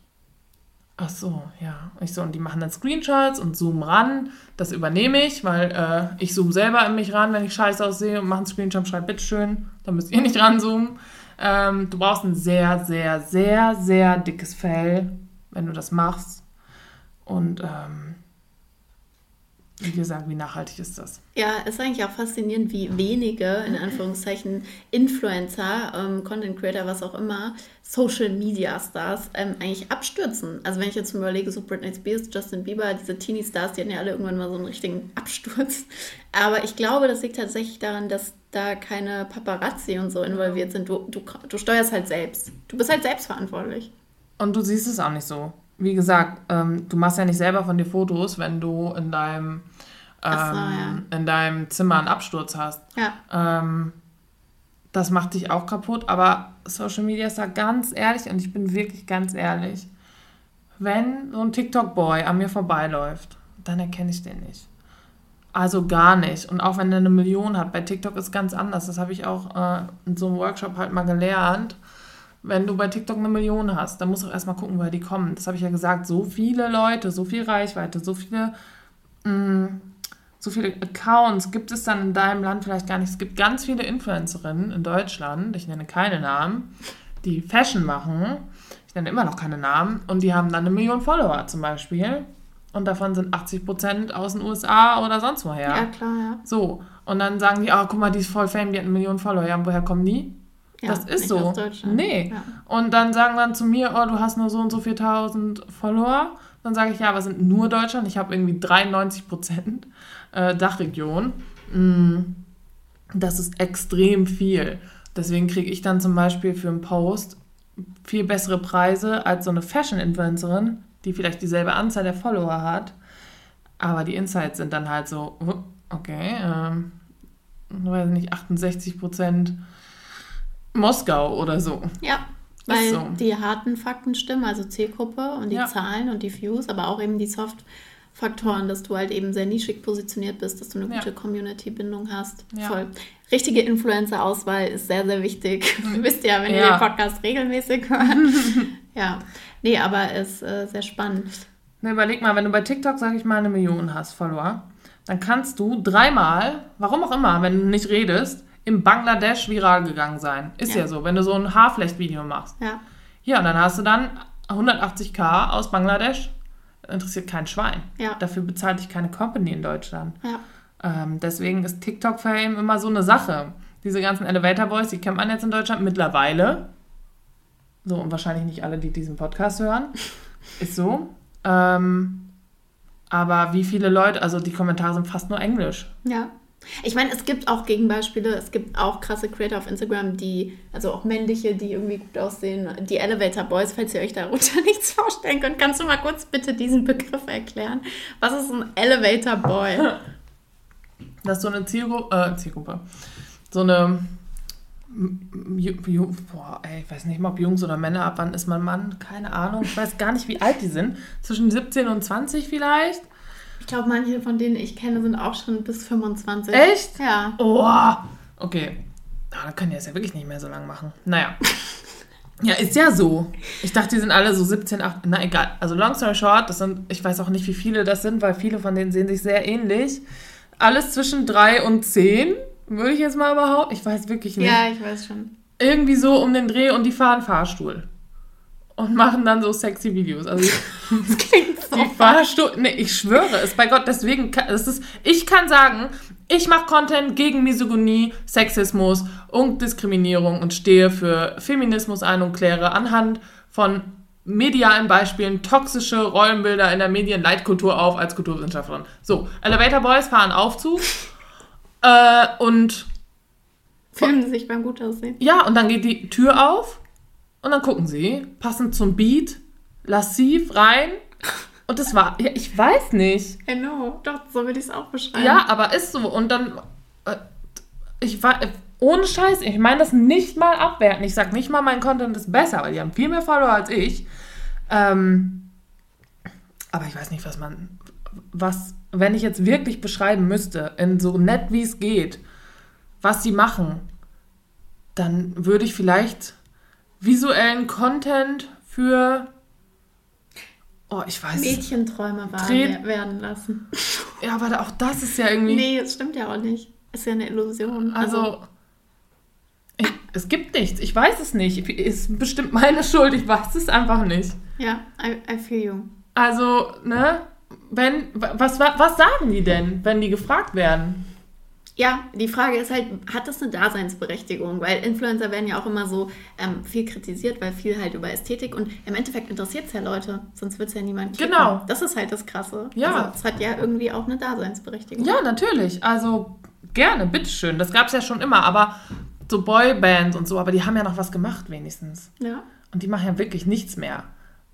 Ach so, ja. Ich so, und die machen dann Screenshots und zoomen ran. Das übernehme ich, weil äh, ich zoome selber in mich ran, wenn ich scheiße aussehe und mache einen Screenshot, schreibe bitteschön, dann müsst ihr nicht ranzoomen. Ähm, du brauchst ein sehr, sehr, sehr, sehr dickes Fell, wenn du das machst. Und ähm, wie gesagt, wie nachhaltig ist das? Ja, ist eigentlich auch faszinierend, wie wenige, in Anführungszeichen, Influencer, ähm, Content Creator, was auch immer, Social Media Stars ähm, eigentlich abstürzen. Also wenn ich jetzt überlege, so Britney Spears, Justin Bieber, diese Teenie Stars, die hatten ja alle irgendwann mal so einen richtigen Absturz. Aber ich glaube, das liegt tatsächlich daran, dass da keine Paparazzi und so involviert sind. Du, du, du steuerst halt selbst. Du bist halt selbstverantwortlich. Und du siehst es auch nicht so. Wie gesagt, ähm, du machst ja nicht selber von dir Fotos, wenn du in deinem, ähm, so, in deinem Zimmer einen Absturz hast. Ja. Ähm, das macht dich auch kaputt, aber Social Media ist da ganz ehrlich und ich bin wirklich ganz ehrlich. Wenn so ein TikTok-Boy an mir vorbeiläuft, dann erkenne ich den nicht. Also gar nicht. Und auch wenn er eine Million hat, bei TikTok ist ganz anders. Das habe ich auch äh, in so einem Workshop halt mal gelernt. Wenn du bei TikTok eine Million hast, dann musst du auch erstmal gucken, woher die kommen. Das habe ich ja gesagt. So viele Leute, so viel Reichweite, so viele mh, so viele Accounts gibt es dann in deinem Land vielleicht gar nicht. Es gibt ganz viele Influencerinnen in Deutschland, ich nenne keine Namen, die Fashion machen. Ich nenne immer noch keine Namen. Und die haben dann eine Million Follower zum Beispiel. Und davon sind 80 Prozent aus den USA oder sonst woher. Ja, klar, ja. So. Und dann sagen die, ah, guck mal, die ist voll fame, die hat eine Million Follower. Ja, und woher kommen die? Ja das ist so. Nee. Ja. Und dann sagen dann zu mir, oh, du hast nur so und so 4000 Follower. Dann sage ich, ja, aber sind nur Deutschland. Ich habe irgendwie 93 Prozent äh, Dachregion. Mm, Das ist extrem viel. Deswegen kriege ich dann zum Beispiel für einen Post viel bessere Preise als so eine Fashion-Influencerin, die vielleicht dieselbe Anzahl der Follower hat. Aber die Insights sind dann halt so, oh, okay, ähm, weiß nicht, 68 Prozent Moskau oder so. Ja, weil so. die harten Fakten stimmen, also Zielgruppe und die Ja. Zahlen und die Views, aber auch eben die Soft Faktoren, dass du halt eben sehr nischig positioniert bist, dass du eine Ja. gute Community-Bindung hast. Ja. Voll. Richtige Influencer-Auswahl ist sehr, sehr wichtig. *laughs* Wisst ihr ja, wenn ihr den Podcast regelmäßig hört. *laughs* ja. Nee, aber ist äh, sehr spannend. Ne, überleg mal, wenn du bei TikTok, sag ich mal, eine Million hast, Follower, dann kannst du dreimal, warum auch immer, wenn du nicht redest, in Bangladesch viral gegangen sein. Ist ja, Ja. so, wenn du so ein Haarflecht-Video machst. Ja. Ja, und dann hast du dann 180k aus Bangladesch. Interessiert kein Schwein. Ja. Dafür bezahlt dich keine Company in Deutschland. Ja. Ähm, deswegen ist TikTok-Fame immer so eine Sache. Diese ganzen Elevator Boys, die kennt man jetzt in Deutschland mittlerweile. So, und wahrscheinlich nicht alle, die diesen Podcast hören. *laughs* Ist so. Ähm, aber wie viele Leute, also die Kommentare sind fast nur Englisch. Ja. Ich meine, es gibt auch Gegenbeispiele. Es gibt auch krasse Creator auf Instagram, die, also auch männliche, die irgendwie gut aussehen. Die Elevator Boys, falls ihr euch darunter *laughs* nichts vorstellen könnt, kannst du mal kurz bitte diesen Begriff erklären? Was ist ein Elevator Boy? *laughs* Das ist so eine Zielgruppe, äh, Zielgruppe. So eine, boah, ey, ich weiß nicht mal, ob Jungs oder Männer, ab wann ist man Mann? Keine Ahnung. Ich weiß gar nicht, wie alt die sind. Zwischen 17 und 20 vielleicht? Ich glaube, manche von denen ich kenne, sind auch schon bis 25. Echt? Ja. Oh, okay. Ah, dann können die das ja wirklich nicht mehr so lange machen. Naja. *laughs* Ja, ist ja so. Ich dachte, die sind alle so 17, 18. Na egal. Also long story short, das sind, ich weiß auch nicht, wie viele das sind, weil viele von denen sehen sich sehr ähnlich. Alles zwischen 3 und 10, würde ich jetzt mal behaupten. Ich weiß wirklich nicht. Ja, ich weiß schon. Irgendwie so um den Dreh und die fahren Fahrstuhl. Und machen dann so sexy Videos. Also *laughs* Das klingt. Die Fahrstuhl. Nee, ich schwöre es bei Gott. Deswegen, kann, das ist, ich kann sagen, ich mache Content gegen Misogynie, Sexismus und Diskriminierung und stehe für Feminismus ein und kläre anhand von medialen Beispielen toxische Rollenbilder in der Medienleitkultur auf als Kulturwissenschaftlerin. So, Elevator Boys fahren Aufzug *laughs* äh, und Filmen sich beim Gutaussehen. ja, und dann geht die Tür auf und dann gucken sie, passend zum Beat, lassiv rein. Und das war, ja, ich weiß nicht. I know. Doch, so würde ich es auch beschreiben. Ja, aber ist so. Und dann, äh, ich war, äh, ohne Scheiß, ich meine das nicht mal abwerten. Ich sag nicht mal, mein Content ist besser, weil die haben viel mehr Follower als ich. Ähm, aber ich weiß nicht, was man, was, wenn ich jetzt wirklich beschreiben müsste, in so nett wie es geht, was sie machen, dann würde ich vielleicht visuellen Content für, oh, ich weiß, Mädchenträume wahr Tränen- werden lassen. ja, aber auch das ist ja irgendwie. Nee, das stimmt ja auch nicht. Ist ja eine Illusion. Also, ich, es gibt nichts. Ich weiß es nicht. Ist bestimmt meine *laughs* Schuld. Ich weiß es einfach nicht. ja, I, I feel you. Also, ne? Wenn, was, was sagen die denn, wenn die gefragt werden? Ja, die Frage ist halt, hat das eine Daseinsberechtigung? Weil Influencer werden ja auch immer so ähm, viel kritisiert, weil viel halt über Ästhetik und im Endeffekt interessiert es ja Leute, sonst wird es ja niemand klicken. Genau. Das ist halt das Krasse. Ja. Also, es hat ja irgendwie auch eine Daseinsberechtigung. Ja, natürlich. Also, gerne, bitteschön. Das gab es ja schon immer. Aber so Boybands und so, aber die haben ja noch was gemacht, wenigstens. Ja, Und die machen ja wirklich nichts mehr.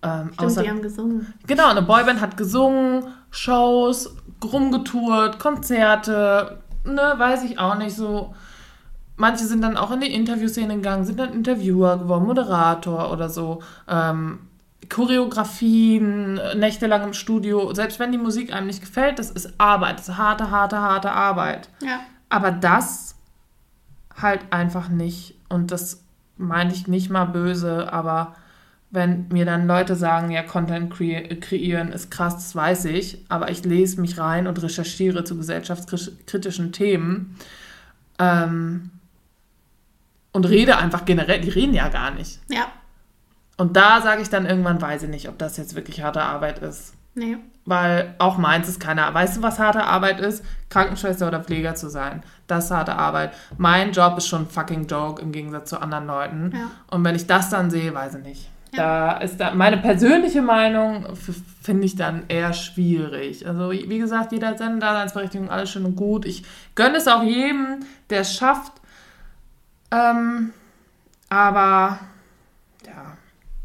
Ähm, stimmt, außer die haben gesungen. Genau, eine Boyband hat gesungen, Shows, rumgetourt, Konzerte, ne, weiß ich auch nicht so. Manche sind dann auch in die Interviewszene gegangen, sind dann Interviewer geworden, Moderator oder so. Ähm, Choreografien, nächtelang im Studio. Selbst wenn die Musik einem nicht gefällt, das ist Arbeit, das ist harte, harte, harte Arbeit. Ja. Aber das halt einfach nicht. Und das meine ich nicht mal böse, aber wenn mir dann Leute sagen, ja, Content kre kreieren ist krass, das weiß ich, aber ich lese mich rein und recherchiere zu gesellschaftskritischen Themen ähm, und rede einfach generell, die reden ja gar nicht. Ja. Und da sage ich dann irgendwann, weiß ich nicht, ob das jetzt wirklich harte Arbeit ist. Nee. Weil auch meins ist keiner. Weißt du, was harte Arbeit ist? Krankenschwester oder Pfleger zu sein. Das ist harte Arbeit. Mein Job ist schon fucking Joke im Gegensatz zu anderen Leuten. Ja. Und wenn ich das dann sehe, weiß ich nicht. Da ist da meine persönliche Meinung, finde ich dann eher schwierig. Also, wie gesagt, jeder hat seine Daseinsberechtigung, alles schön und gut. Ich gönne es auch jedem, der es schafft. Ähm, aber, ja,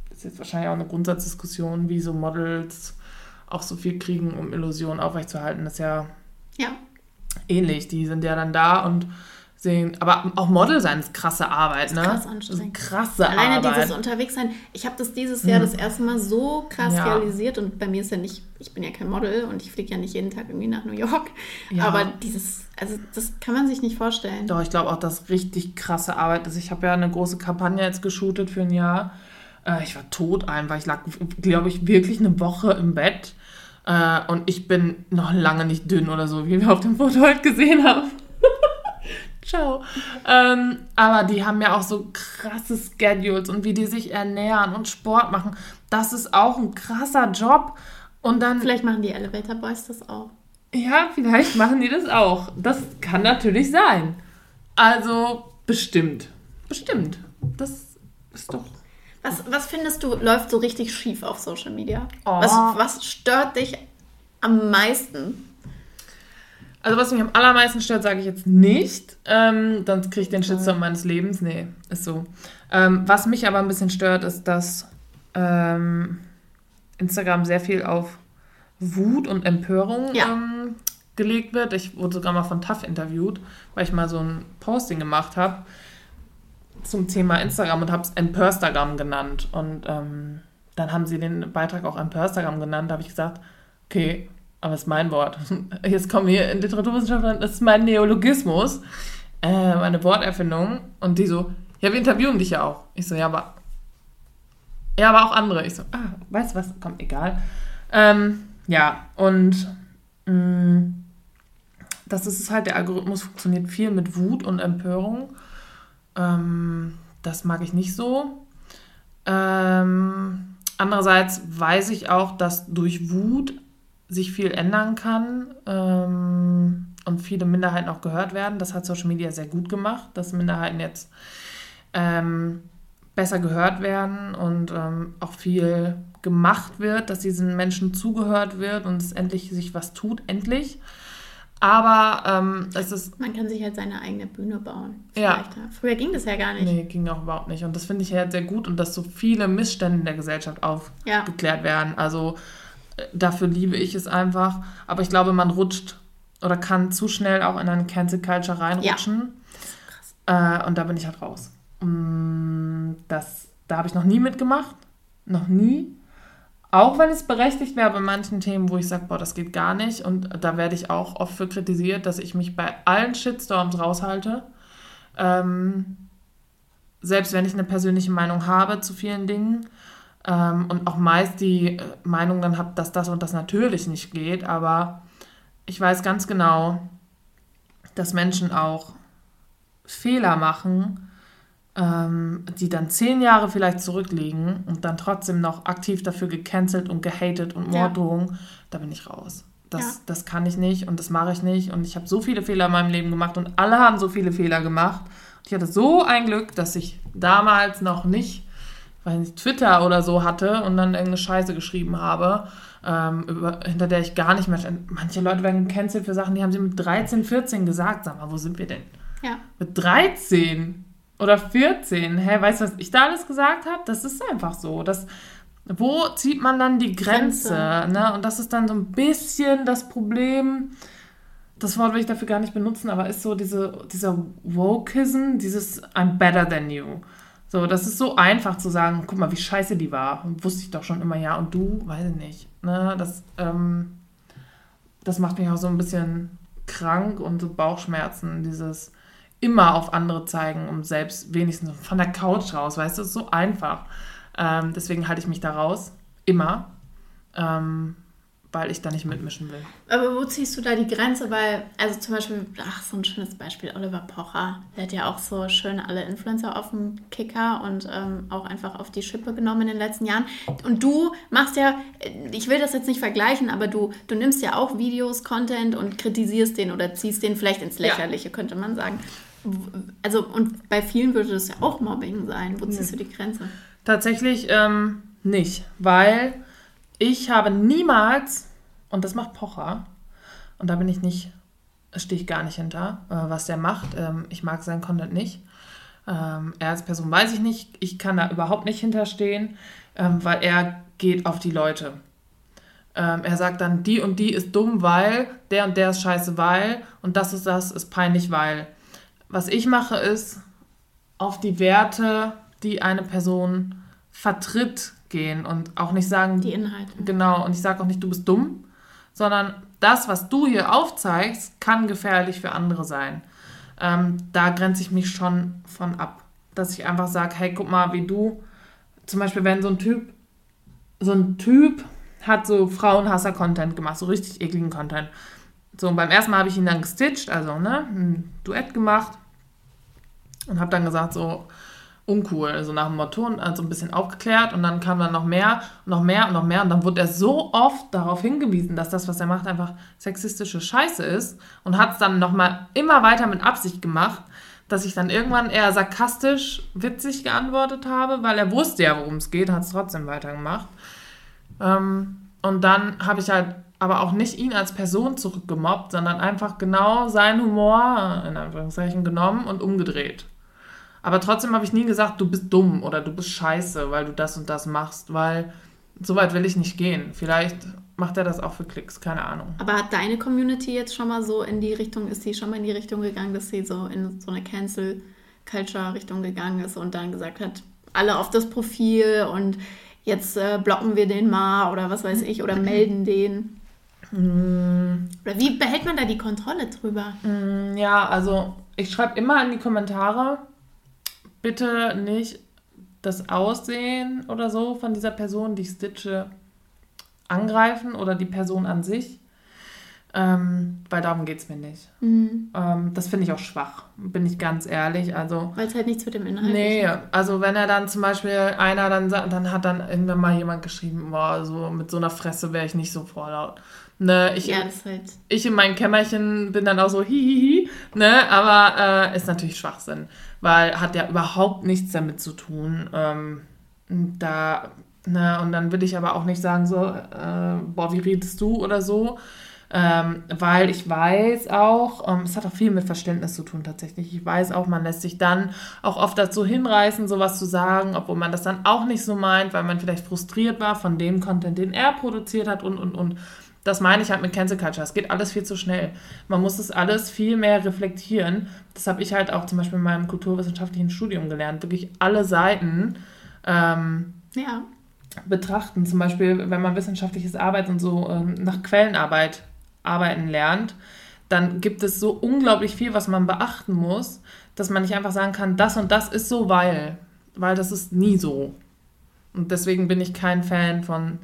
das ist jetzt wahrscheinlich auch eine Grundsatzdiskussion, wie so Models auch so viel kriegen, um Illusionen aufrechtzuerhalten. Das ist ja Ja. ähnlich. Die sind ja dann da und sehen. Aber auch Model sein ist krasse Arbeit, ne? Krass anstrengend. krasse Alleine Arbeit. dieses Unterwegssein. Ich habe das dieses Jahr das erste Mal so krass Ja. realisiert und bei mir ist ja nicht, ich bin ja kein Model und ich fliege ja nicht jeden Tag irgendwie nach New York. Ja. Aber dieses, also das kann man sich nicht vorstellen. Doch, ich glaube auch, dass richtig krasse Arbeit ist. Ich habe ja eine große Kampagne jetzt geshootet für ein Jahr. Äh, ich war tot einfach. Ich lag, glaube ich, wirklich eine Woche im Bett. Äh, und ich bin noch lange nicht dünn oder so, wie wir auf dem Foto heute gesehen haben. Ciao. Ähm, aber die haben ja auch so krasse Schedules und wie die sich ernähren und Sport machen. Das ist auch ein krasser Job. Und dann Vielleicht machen die Elevator Boys das auch. ja, vielleicht machen die das auch. Das kann natürlich sein. Also bestimmt. Bestimmt. Das ist doch. Was, was findest du, läuft so richtig schief auf Social Media? Oh. Was, was stört dich am meisten? Also was mich am allermeisten stört, sage ich jetzt nicht. Ähm, sonst kriege ich den Shitstorm meines Lebens. Nee, ist so. Ähm, was mich aber ein bisschen stört, ist, dass ähm, Instagram sehr viel auf Wut und Empörung Ja. ähm, gelegt wird. Ich wurde sogar mal von TAF interviewt, weil ich mal so ein Posting gemacht habe zum Thema Instagram und habe es Empörstagram genannt. Und ähm, dann haben sie den Beitrag auch Empörstagram genannt. Da habe ich gesagt, okay, aber ist mein Wort. Jetzt kommen wir in Literaturwissenschaften, das ist mein Neologismus, äh, meine Worterfindung. Und die so, ja, wir interviewen dich ja auch. Ich so, ja, aber, ja, aber auch andere. Ich so, ah, weißt du was, komm, egal. Ähm, ja, und mh, das ist es halt, der Algorithmus funktioniert viel mit Wut und Empörung. Ähm, das mag ich nicht so. Ähm, andererseits weiß ich auch, dass durch Wut sich viel ändern kann ähm, und viele Minderheiten auch gehört werden. Das hat Social Media sehr gut gemacht, dass Minderheiten jetzt ähm, besser gehört werden und ähm, auch viel gemacht wird, dass diesen Menschen zugehört wird und es endlich sich was tut, endlich. Aber ähm, es ist Man kann sich halt seine eigene Bühne bauen. Ja. Ja. Früher ging das ja gar nicht. Nee, ging auch überhaupt nicht. Und das finde ich ja sehr gut und dass so viele Missstände in der Gesellschaft Ja. aufgeklärt werden. Also dafür liebe ich es einfach. Aber ich glaube, man rutscht oder kann zu schnell auch in eine Cancel Culture reinrutschen. Äh, und da bin ich halt raus. Mm, Das, da habe ich noch nie mitgemacht. Noch nie. Auch wenn es berechtigt wäre bei manchen Themen, wo ich sage, boah, das geht gar nicht. Und da werde ich auch oft für kritisiert, dass ich mich bei allen Shitstorms raushalte. Ähm, selbst wenn ich eine persönliche Meinung habe zu vielen Dingen. Ähm, und auch meist die äh, Meinung dann habe, dass das und das natürlich nicht geht. Aber ich weiß ganz genau, dass Menschen auch Fehler machen, ähm, die dann zehn Jahre vielleicht zurückliegen und dann trotzdem noch aktiv dafür gecancelt und gehatet und Ja. Morddrohungen, da bin ich raus. Das, Ja. das kann ich nicht und das mache ich nicht. Und ich habe so viele Fehler in meinem Leben gemacht und alle haben so viele Fehler gemacht. Und ich hatte so ein Glück, dass ich damals noch nicht, weil ich Twitter oder so hatte und dann irgendeine Scheiße geschrieben habe, ähm, über, hinter der ich gar nicht mehr. Manche Leute werden gecancelt für Sachen, die haben sie mit 13, 14 gesagt. Sag mal, wo sind wir denn? Ja. Mit 13 oder 14. Hä, weißt du, was ich da alles gesagt habe? Das ist einfach so. Das, wo zieht man dann die Grenze? Grenze. Ne? Und das ist dann so ein bisschen das Problem. Das Wort will ich dafür gar nicht benutzen, aber ist so diese, dieser Wokeism, dieses I'm better than you. So, das ist so einfach zu sagen, guck mal, wie scheiße die war. Wusste ich doch schon immer, ja, und du, weiß ich nicht. Ne? Das, ähm, das macht mich auch so ein bisschen krank und so Bauchschmerzen, dieses immer auf andere zeigen, um selbst wenigstens von der Couch raus, weißt du, ist so einfach. Ähm, deswegen halte ich mich da raus, immer, ähm, weil ich da nicht mitmischen will. Aber wo ziehst du da die Grenze? Weil, also zum Beispiel, ach, so ein schönes Beispiel, Oliver Pocher, der hat ja auch so schön alle Influencer auf dem Kicker und ähm, auch einfach auf die Schippe genommen in den letzten Jahren. Und du machst ja, ich will das jetzt nicht vergleichen, aber du, du nimmst ja auch Videos, Content und kritisierst den oder ziehst den vielleicht ins Lächerliche, könnte man sagen. Also, und bei vielen würde das ja auch Mobbing sein. Wo ziehst du die Grenze? Tatsächlich ähm, nicht, weil ich habe niemals, und das macht Pocher, und da bin ich nicht, stehe ich gar nicht hinter, äh, was der macht. Ähm, ich mag seinen Content nicht. Ähm, er als Person weiß ich nicht, ich kann da überhaupt nicht hinterstehen, ähm, weil er geht auf die Leute. Er sagt dann, die und die ist dumm, weil, der und der ist scheiße, weil, und das ist das, ist peinlich, weil. was ich mache, ist auf die Werte, die eine Person vertritt, gehen und auch nicht sagen. Die Inhalte. Genau, und ich sage auch nicht, du bist dumm, sondern das, was du hier aufzeigst, kann gefährlich für andere sein. Ähm, da grenze ich mich schon von ab. Dass ich einfach sage, hey, guck mal, wie du, zum Beispiel, wenn so ein Typ, so ein Typ hat so Frauenhasser-Content gemacht, so richtig ekligen Content. So, und beim ersten Mal habe ich ihn dann gestitcht, also ne, ein Duett gemacht und habe dann gesagt, so, uncool, also nach dem Motto und also ein bisschen aufgeklärt und dann kam dann noch mehr und noch mehr und noch mehr und dann wurde er so oft darauf hingewiesen, dass das, was er macht, einfach sexistische Scheiße ist und hat es dann nochmal immer weiter mit Absicht gemacht, dass ich dann irgendwann eher sarkastisch, witzig geantwortet habe, weil er wusste ja, worum es geht, hat es trotzdem weitergemacht. Ähm, und dann habe ich halt aber auch nicht ihn als Person zurückgemobbt, sondern einfach genau seinen Humor in Anführungszeichen genommen und umgedreht. Aber trotzdem habe ich nie gesagt, du bist dumm oder du bist scheiße, weil du das und das machst, weil so weit will ich nicht gehen. Vielleicht macht er das auch für Klicks, keine Ahnung. Aber hat deine Community jetzt schon mal so in die Richtung, ist die schon mal in die Richtung gegangen, dass sie so in so eine Cancel Culture Richtung gegangen ist und dann gesagt hat, alle auf das Profil und jetzt äh, blocken wir den mal oder was weiß ich oder melden den? Mm. Oder wie behält man da die Kontrolle drüber? Mm, ja, also ich schreibe immer in die Kommentare, bitte nicht das Aussehen oder so von dieser Person, die ich stitche, angreifen oder die Person an sich. Ähm, weil darum geht es mir nicht. Mhm. Ähm, das finde ich auch schwach, bin ich ganz ehrlich. Also, Weil es halt nichts mit dem Inhalt nee, also wenn er dann zum Beispiel einer dann sagt, dann hat dann irgendwann mal jemand geschrieben, boah, so mit so einer Fresse wäre ich nicht so vorlaut. Ne, ich, Ja, das ist halt. ich in meinem Kämmerchen bin dann auch so hihihi, ne, aber äh, ist natürlich Schwachsinn, weil hat ja überhaupt nichts damit zu tun. Ähm, da, ne, und dann will ich aber auch nicht sagen so, äh, boah, wie redest du oder so, ähm, weil ich weiß auch, ähm, es hat auch viel mit Verständnis zu tun tatsächlich. Ich weiß auch, man lässt sich dann auch oft dazu hinreißen, sowas zu sagen, obwohl man das dann auch nicht so meint, weil man vielleicht frustriert war von dem Content, den er produziert hat und, und, und. Das meine ich halt mit Cancel Culture. Es geht alles viel zu schnell. Man muss das alles viel mehr reflektieren. Das habe ich halt auch zum Beispiel in meinem kulturwissenschaftlichen Studium gelernt. Wirklich alle Seiten ähm, Ja. betrachten. Zum Beispiel, wenn man wissenschaftliches Arbeit und so ähm, nach Quellenarbeit arbeiten lernt, dann gibt es so unglaublich viel, was man beachten muss, dass man nicht einfach sagen kann, das und das ist so, weil. Weil das ist nie so. Und deswegen bin ich kein Fan von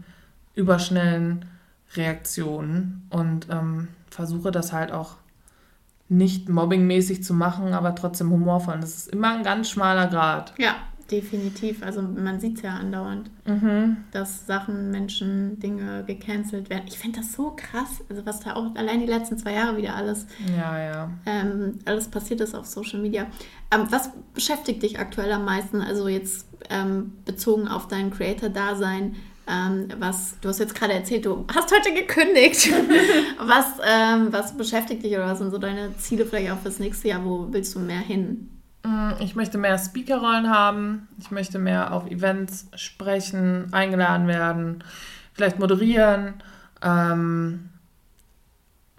überschnellen Reaktionen und ähm, versuche das halt auch nicht mobbingmäßig zu machen, aber trotzdem humorvoll. Und das ist immer ein ganz schmaler Grad. Ja, definitiv. Also man sieht es ja andauernd, Mhm. dass Sachen, Menschen, Dinge gecancelt werden. Ich finde das so krass. Also was da auch allein die letzten zwei Jahre wieder alles, Ja, ja. ähm, alles passiert ist auf Social Media. Ähm, was beschäftigt dich aktuell am meisten? Also jetzt ähm, bezogen auf dein Creator-Dasein. Ähm, was, du hast jetzt gerade erzählt, du hast heute gekündigt. *laughs* was, ähm, was beschäftigt dich oder was sind so deine Ziele vielleicht auch fürs nächste Jahr? Wo willst du mehr hin? Mm, Ich möchte mehr Speakerrollen haben. Ich möchte mehr auf Events sprechen, eingeladen werden, vielleicht moderieren. Ähm,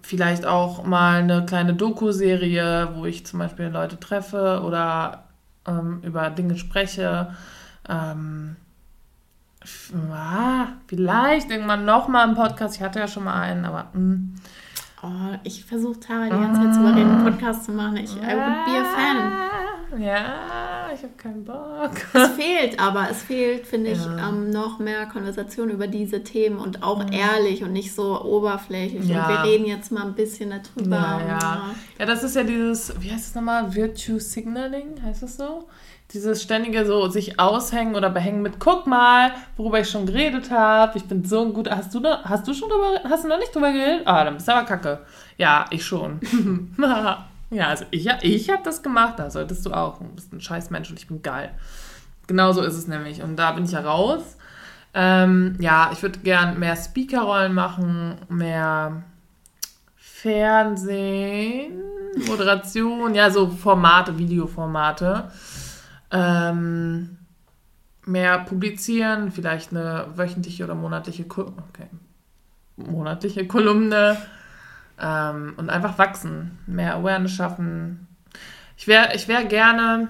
vielleicht auch mal eine kleine Doku-Serie, wo ich zum Beispiel Leute treffe oder ähm, über Dinge spreche. Ähm, vielleicht irgendwann nochmal einen Podcast. Ich hatte ja schon mal einen, aber mm. Oh, ich versuche Tara die ganze Zeit zu überreden, einen Podcast zu machen. Ich I would be a fan. fan. Ja, ich habe keinen Bock. Es fehlt aber, es fehlt, finde ich, Ja. ähm, noch mehr Konversation über diese Themen und auch ehrlich und nicht so oberflächlich. Ja. Und wir reden jetzt mal ein bisschen darüber. Ja, ja. Ja, das ist ja dieses, wie heißt es nochmal? Virtue Signaling, heißt das so? Dieses ständige so sich aushängen oder behängen mit, guck mal, worüber ich schon geredet habe. Ich bin so ein gut. Hast du, da, hast du schon drüber, hast du noch nicht drüber geredet? Ah, dann bist du aber kacke. Ja, ich schon. *laughs* *laughs* ja, also ich, ich habe das gemacht, da solltest du auch. Du bist ein scheiß Mensch und ich bin geil. Genau so ist es nämlich. Und da bin ich ja raus. Ähm, ja, ich würde gern mehr Speakerrollen machen, mehr Fernsehen, Moderation, ja, so Formate, Videoformate. Ähm, mehr publizieren, vielleicht eine wöchentliche oder monatliche, Ko okay. monatliche Kolumne ähm, und einfach wachsen, mehr Awareness schaffen. Ich wäre ich wär gerne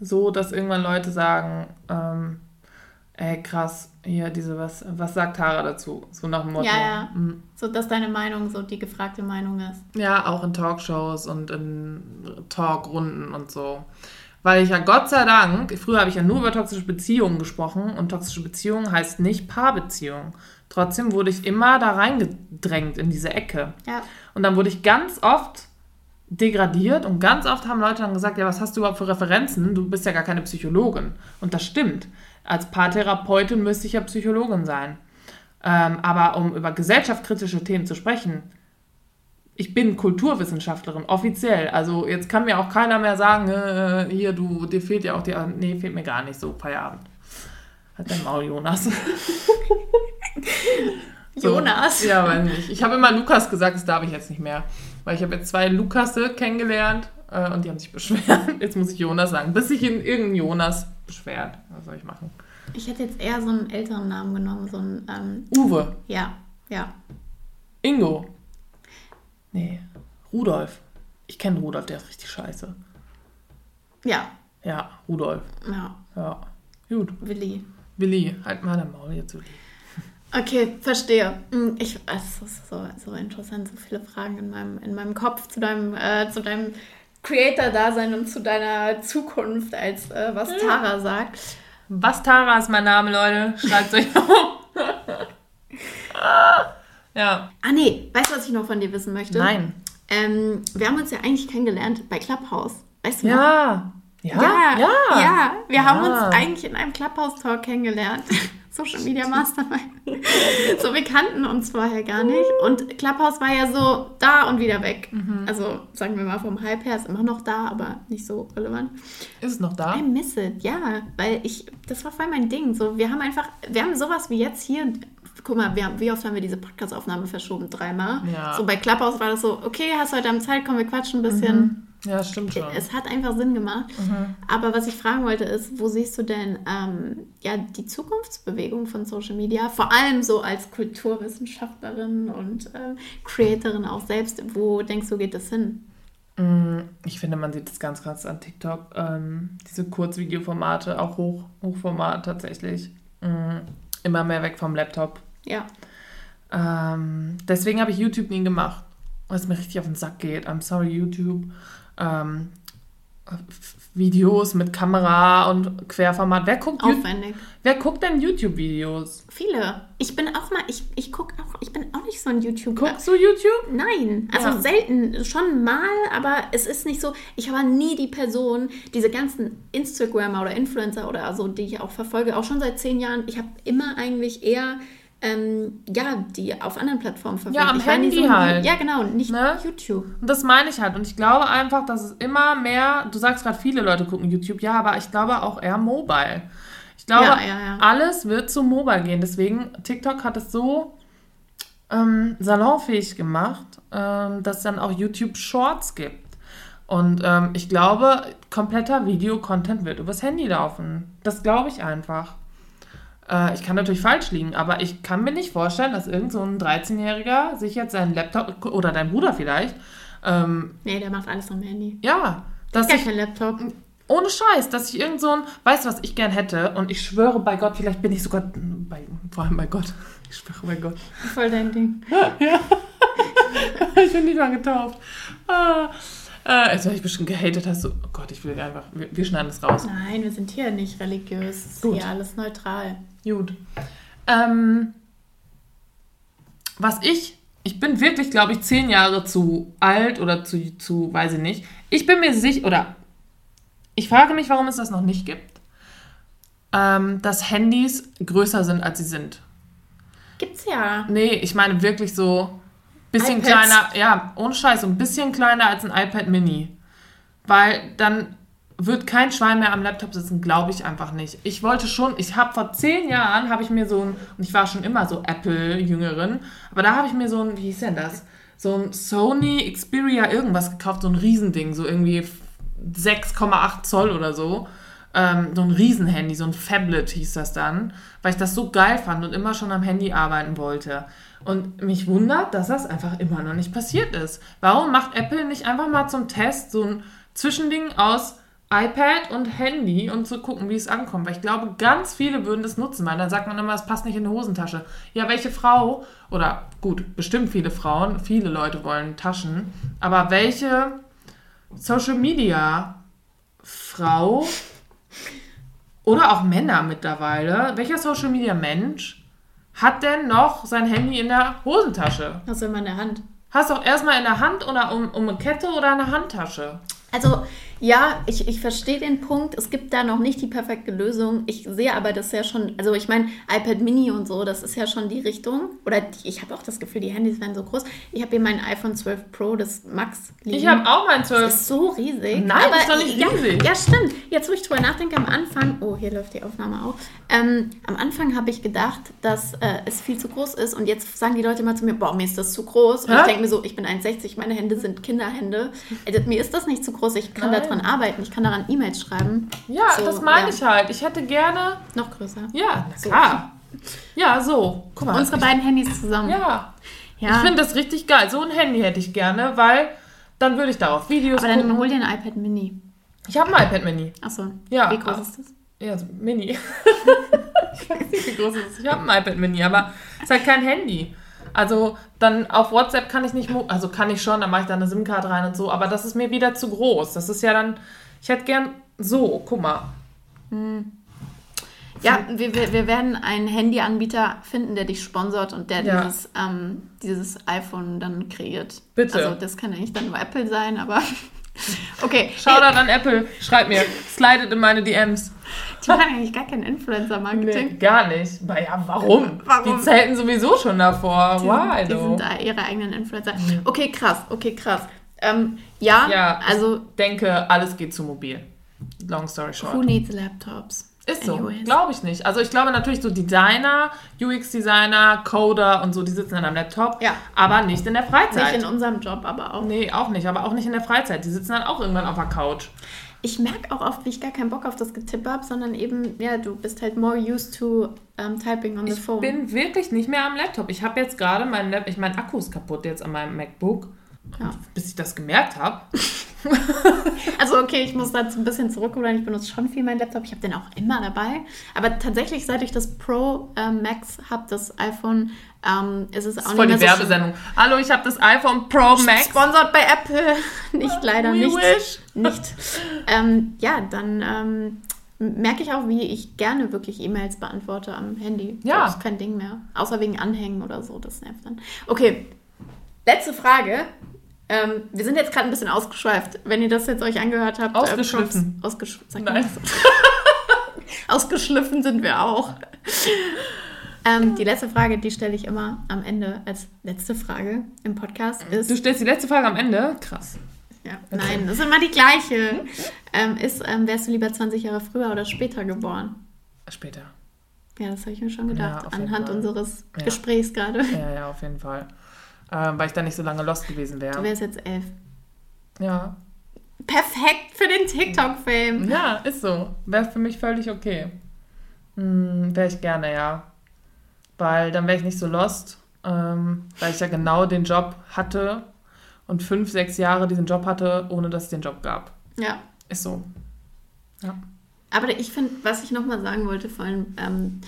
so, dass irgendwann Leute sagen, ähm, ey krass, hier diese, was, was sagt Tara dazu? So nach dem Motto. Ja, ja. Mhm. So, dass deine Meinung so die gefragte Meinung ist. Ja, auch in Talkshows und in Talkrunden und so. Weil ich ja Gott sei Dank, früher habe ich ja nur über toxische Beziehungen gesprochen und toxische Beziehungen heißt nicht Paarbeziehung. Trotzdem wurde ich immer da reingedrängt in diese Ecke. Ja. Und dann wurde ich ganz oft degradiert und ganz oft haben Leute dann gesagt, ja, was hast du überhaupt für Referenzen? Du bist ja gar keine Psychologin. Und das stimmt. Als Paartherapeutin müsste ich ja Psychologin sein. Ähm, aber um über gesellschaftskritische Themen zu sprechen, ich bin Kulturwissenschaftlerin, offiziell. Also jetzt kann mir auch keiner mehr sagen, äh, hier, du, dir fehlt ja auch die. Nee, fehlt mir gar nicht so, Feierabend. Hat dein Maul, Jonas. *laughs* So. Jonas. Ja, weiß nicht. Ich habe immer Lukas gesagt, das darf ich jetzt nicht mehr. Weil ich habe jetzt zwei Lukasse kennengelernt äh, und die haben sich beschwert. *laughs* Jetzt muss ich Jonas sagen. Bis sich in irgendein Jonas beschwert. Was soll ich machen? Ich hätte jetzt eher so einen älteren Namen genommen, so einen, ähm, Uwe. ja, ja. Ingo. Nee. Rudolf. Ich kenne Rudolf, der ist richtig scheiße. Ja, Ja, Rudolf. ja, Ja. Gut. Willi. Willi, halt mal dein Maul jetzt, Willi. Okay, verstehe. Hm, Ich, es ist so, so interessant, so viele Fragen in meinem, in meinem Kopf zu deinem, äh, zu deinem Creator-Dasein und zu deiner Zukunft, als äh, was Tara sagt. Was Tara ist mein Name, Leute. Schreibt euch auf. *laughs* ja. Ah nee, weißt du, was ich noch von dir wissen möchte? Nein. Ähm, wir haben uns ja eigentlich kennengelernt bei Clubhouse. Weißt du noch? Ja. Ja. Ja, Ja. ja. wir haben Ja. uns eigentlich in einem Clubhouse-Talk kennengelernt. *laughs* Social Media Mastermind. *laughs* so, wir kannten uns vorher gar nicht. Und Clubhouse war ja so da und wieder weg. Mhm. Also, sagen wir mal, vom Hype her ist immer noch da, aber nicht so relevant. Ist es noch da? I miss it, ja. Weil ich, das war voll mein Ding. So, wir haben einfach, wir haben sowas wie jetzt hier. Guck mal, wir, haben- wie oft haben wir diese Podcast-Aufnahme verschoben? Dreimal. Ja. So bei Clubhouse war das so, okay, hast du heute Abend Zeit, komm, wir quatschen ein bisschen. Ja, stimmt schon. Es hat einfach Sinn gemacht. Aber was ich fragen wollte ist, wo siehst du denn ähm, ja, die Zukunftsbewegung von Social Media? Vor allem so als Kulturwissenschaftlerin und ähm, Creatorin auch selbst. Wo denkst du, geht das hin? Ich finde, man sieht das ganz krass an TikTok. Ähm, diese Kurzvideoformate, auch Hoch, Hochformat tatsächlich. Mm, immer mehr weg vom Laptop. Ja. Ähm, deswegen habe ich YouTube nie gemacht, es mir richtig auf den Sack geht. I'm sorry, YouTube. Ähm, Videos mit Kamera und Querformat. Wer guckt, Aufwendig. wer guckt denn YouTube-Videos? Viele. Ich bin auch mal, ich, ich gucke auch, ich bin auch nicht so ein YouTuber. Guckst du YouTube? Nein, also Ja. selten, schon mal, aber es ist nicht so, ich war nie die Person, diese ganzen Instagrammer oder Influencer oder so, die ich auch verfolge, auch schon seit zehn Jahren, ich habe immer eigentlich eher, ähm, ja, die auf anderen Plattformen verfolgt. Ja, am ich Handy ein- halt. Ja, genau, nicht Ne? YouTube. Und das meine ich halt. Und ich glaube einfach, dass es immer mehr, du sagst gerade, viele Leute gucken YouTube, ja, aber ich glaube auch eher Mobile. Ich glaube, Ja, ja, ja. alles wird zu Mobile gehen. Deswegen, TikTok hat es so ähm, salonfähig gemacht, ähm, dass es dann auch YouTube Shorts gibt. Und ähm, ich glaube, kompletter Videocontent wird übers Handy laufen. Das glaube ich einfach. Äh, ich kann natürlich falsch liegen, aber ich kann mir nicht vorstellen, dass irgend so ein 13-Jähriger sich jetzt seinen Laptop oder dein Bruder vielleicht, ähm, Nee, der macht alles am Handy. ja, dass Gar ich, kein Laptop. ohne Scheiß, dass ich irgend so ein, weißt du, was ich gern hätte? Und ich schwöre bei Gott, vielleicht bin ich sogar, bei, vor allem bei Gott, *laughs* ich schwöre bei Gott, Voll dein Ding. *laughs* *laughs* ich bin nicht mal getauft. Ah, äh, jetzt werde ich bestimmt gehatet, hast du, oh Gott, ich will einfach, wir, wir schneiden das raus. Nein, wir sind hier nicht religiös. Es ist Gut. hier alles neutral. Gut. Ähm, was ich, ich bin wirklich, glaube ich, zehn Jahre zu alt oder zu, zu, weiß ich nicht. Ich bin mir sicher, oder ich frage mich, warum es das noch nicht gibt, ähm, dass Handys größer sind, als sie sind. Gibt's ja. Nee, ich meine wirklich so bisschen iPads. kleiner, ja, ohne Scheiß, so ein bisschen kleiner als ein iPad Mini. Weil dann wird kein Schwein mehr am Laptop sitzen, glaube ich einfach nicht. Ich wollte schon, ich habe vor zehn Jahren, habe ich mir so ein, und ich war schon immer so Apple-Jüngerin, aber da habe ich mir so ein, wie hieß denn das? So ein Sony Xperia irgendwas gekauft, so ein Riesending, so irgendwie 6,8 Zoll oder so. Ähm, so ein Riesenhandy, so ein Phablet hieß das dann, weil ich das so geil fand und immer schon am Handy arbeiten wollte. Und mich wundert, dass das einfach immer noch nicht passiert ist. Warum macht Apple nicht einfach mal zum Test so ein Zwischending aus iPad und Handy und zu gucken, wie es ankommt. Weil ich glaube, ganz viele würden das nutzen, weil dann sagt man immer, es passt nicht in die Hosentasche. Ja, welche Frau, oder gut, bestimmt viele Frauen, viele Leute wollen Taschen, aber welche Social Media Frau oder auch Männer mittlerweile, welcher Social Media Mensch hat denn noch sein Handy in der Hosentasche? Hast du immer in der Hand? Hast du auch erstmal in der Hand oder um, um eine Kette oder eine Handtasche? Also ja, ich, ich verstehe den Punkt. Es gibt da noch nicht die perfekte Lösung. Ich sehe aber das ja schon, also ich meine, iPad Mini und so, das ist ja schon die Richtung. Oder die, ich habe auch das Gefühl, die Handys werden so groß. Ich habe hier mein iPhone 12 Pro, das Max liegen. Ich habe auch mein 12. Das ist so riesig. Nein, das ist doch nicht ja, riesig. Ja, stimmt. Jetzt, wo ich drüber nachdenke, am Anfang, oh, hier läuft die Aufnahme auch. Ähm, am Anfang habe ich gedacht, dass äh, es viel zu groß ist. Und jetzt sagen die Leute immer zu mir, boah, mir ist das zu groß. Und Hä? ich denke mir so, ich bin 1,60, meine Hände sind Kinderhände. Also, mir ist das nicht zu groß. Ich kann Nein. Daran arbeiten. Ich kann daran E-Mails schreiben. Ja, So, das meine ja. ich halt. Ich hätte gerne. Noch größer. Ja, So. klar. Ja, so. Guck mal. Unsere ich, beiden Handys zusammen. Ja. Ja. Ich finde das richtig geil. So ein Handy hätte ich gerne, weil dann würde ich darauf Videos aber dann gucken. hol dir ein iPad Mini. Ich habe ein iPad Mini. Achso. Ja, Wie groß ist das? Ja, Mini. *laughs* ich weiß nicht, wie groß es ist. Ich habe ein iPad Mini, aber es ist halt kein Handy. Also dann auf WhatsApp kann ich nicht, also kann ich schon, dann mache ich da eine SIM-Card rein und so, aber das ist mir wieder zu groß. Das ist ja dann, ich hätte gern so, guck mal. Ja, wir, wir, wir werden einen Handyanbieter finden, der dich sponsort und der Ja. dieses, ähm, dieses iPhone dann kreiert. Bitte. Also das kann ja nicht dann nur Apple sein, aber okay. Shoutout an Apple, schreibt mir, slidet in meine DMs. Die machen eigentlich gar kein Influencer-Marketing. Nee, gar nicht. Aber ja, warum? Warum? Die zelten sowieso schon davor. Die, Why, sind, die sind da ihre eigenen Influencer. Okay, krass, okay, krass. Ähm, ja, Ja, also ich denke, alles geht zu mobil. Long story short. who needs laptops? Ist so, glaube ich nicht. Also ich glaube natürlich so Designer, UX-Designer, Coder und so, die sitzen dann am Laptop, Ja. aber nicht in der Freizeit. Nicht in unserem Job, aber auch. nee, auch nicht, aber auch nicht in der Freizeit. Die sitzen dann auch irgendwann auf der Couch. Ich merke auch oft, wie ich gar keinen Bock auf das Getippe habe, sondern eben, ja, du bist halt more used to um, typing on the Ich phone. bin wirklich nicht mehr am Laptop. Ich habe jetzt gerade meinen Lap ich mein Akku ist kaputt jetzt an meinem MacBook. Ja. Bis ich das gemerkt habe. *laughs* *laughs* Also okay, ich muss da ein bisschen zurückrudern. Ich benutze schon viel meinen Laptop. Ich habe den auch immer dabei. Aber tatsächlich, seit ich das Pro ähm, Max habe, das iPhone, ähm, ist es auch Das ist voll die nicht mehr so Werbesendung. Hallo, ich habe das iPhone Pro. Max. Sponsored bei Apple. *laughs* nicht leider We nicht. wish. *laughs* Nicht. Ähm, ja, dann ähm, merke ich auch, wie ich gerne wirklich E-Mails beantworte am Handy. Ja. Das ist kein Ding mehr. Außer wegen Anhängen oder so. Das nervt dann. Okay, letzte Frage. Ähm, wir sind jetzt gerade ein bisschen ausgeschweift. Wenn ihr das jetzt euch angehört habt. Ausgeschliffen. Äh. Ausgesch Nein. *laughs* Ausgeschliffen sind wir auch. ähm, die letzte Frage, die stelle ich immer am Ende als letzte Frage im Podcast ist. Du stellst die letzte Frage am Ende? Krass. Ja, nein, das ist immer die gleiche. Ähm, ist, ähm, wärst du lieber 20 Jahre früher oder später geboren? Später. Ja, das habe ich mir schon gedacht, Ja, anhand Fall. unseres Ja. Gesprächs gerade. Ja, ja, auf jeden Fall. Ähm, weil ich dann nicht so lange lost gewesen Du wäre. wärst jetzt elf. Ja. Perfekt für den TikTok-Fame. Ja, ist so. Wäre für mich völlig okay. Hm, wäre ich gerne, ja. Weil dann wäre ich nicht so lost, ähm, weil ich ja genau den Job hatte und fünf, sechs Jahre diesen Job hatte, ohne dass es den Job gab. Ja. Ist so. Ja. Aber ich finde, was ich nochmal sagen wollte, vor allem, ähm,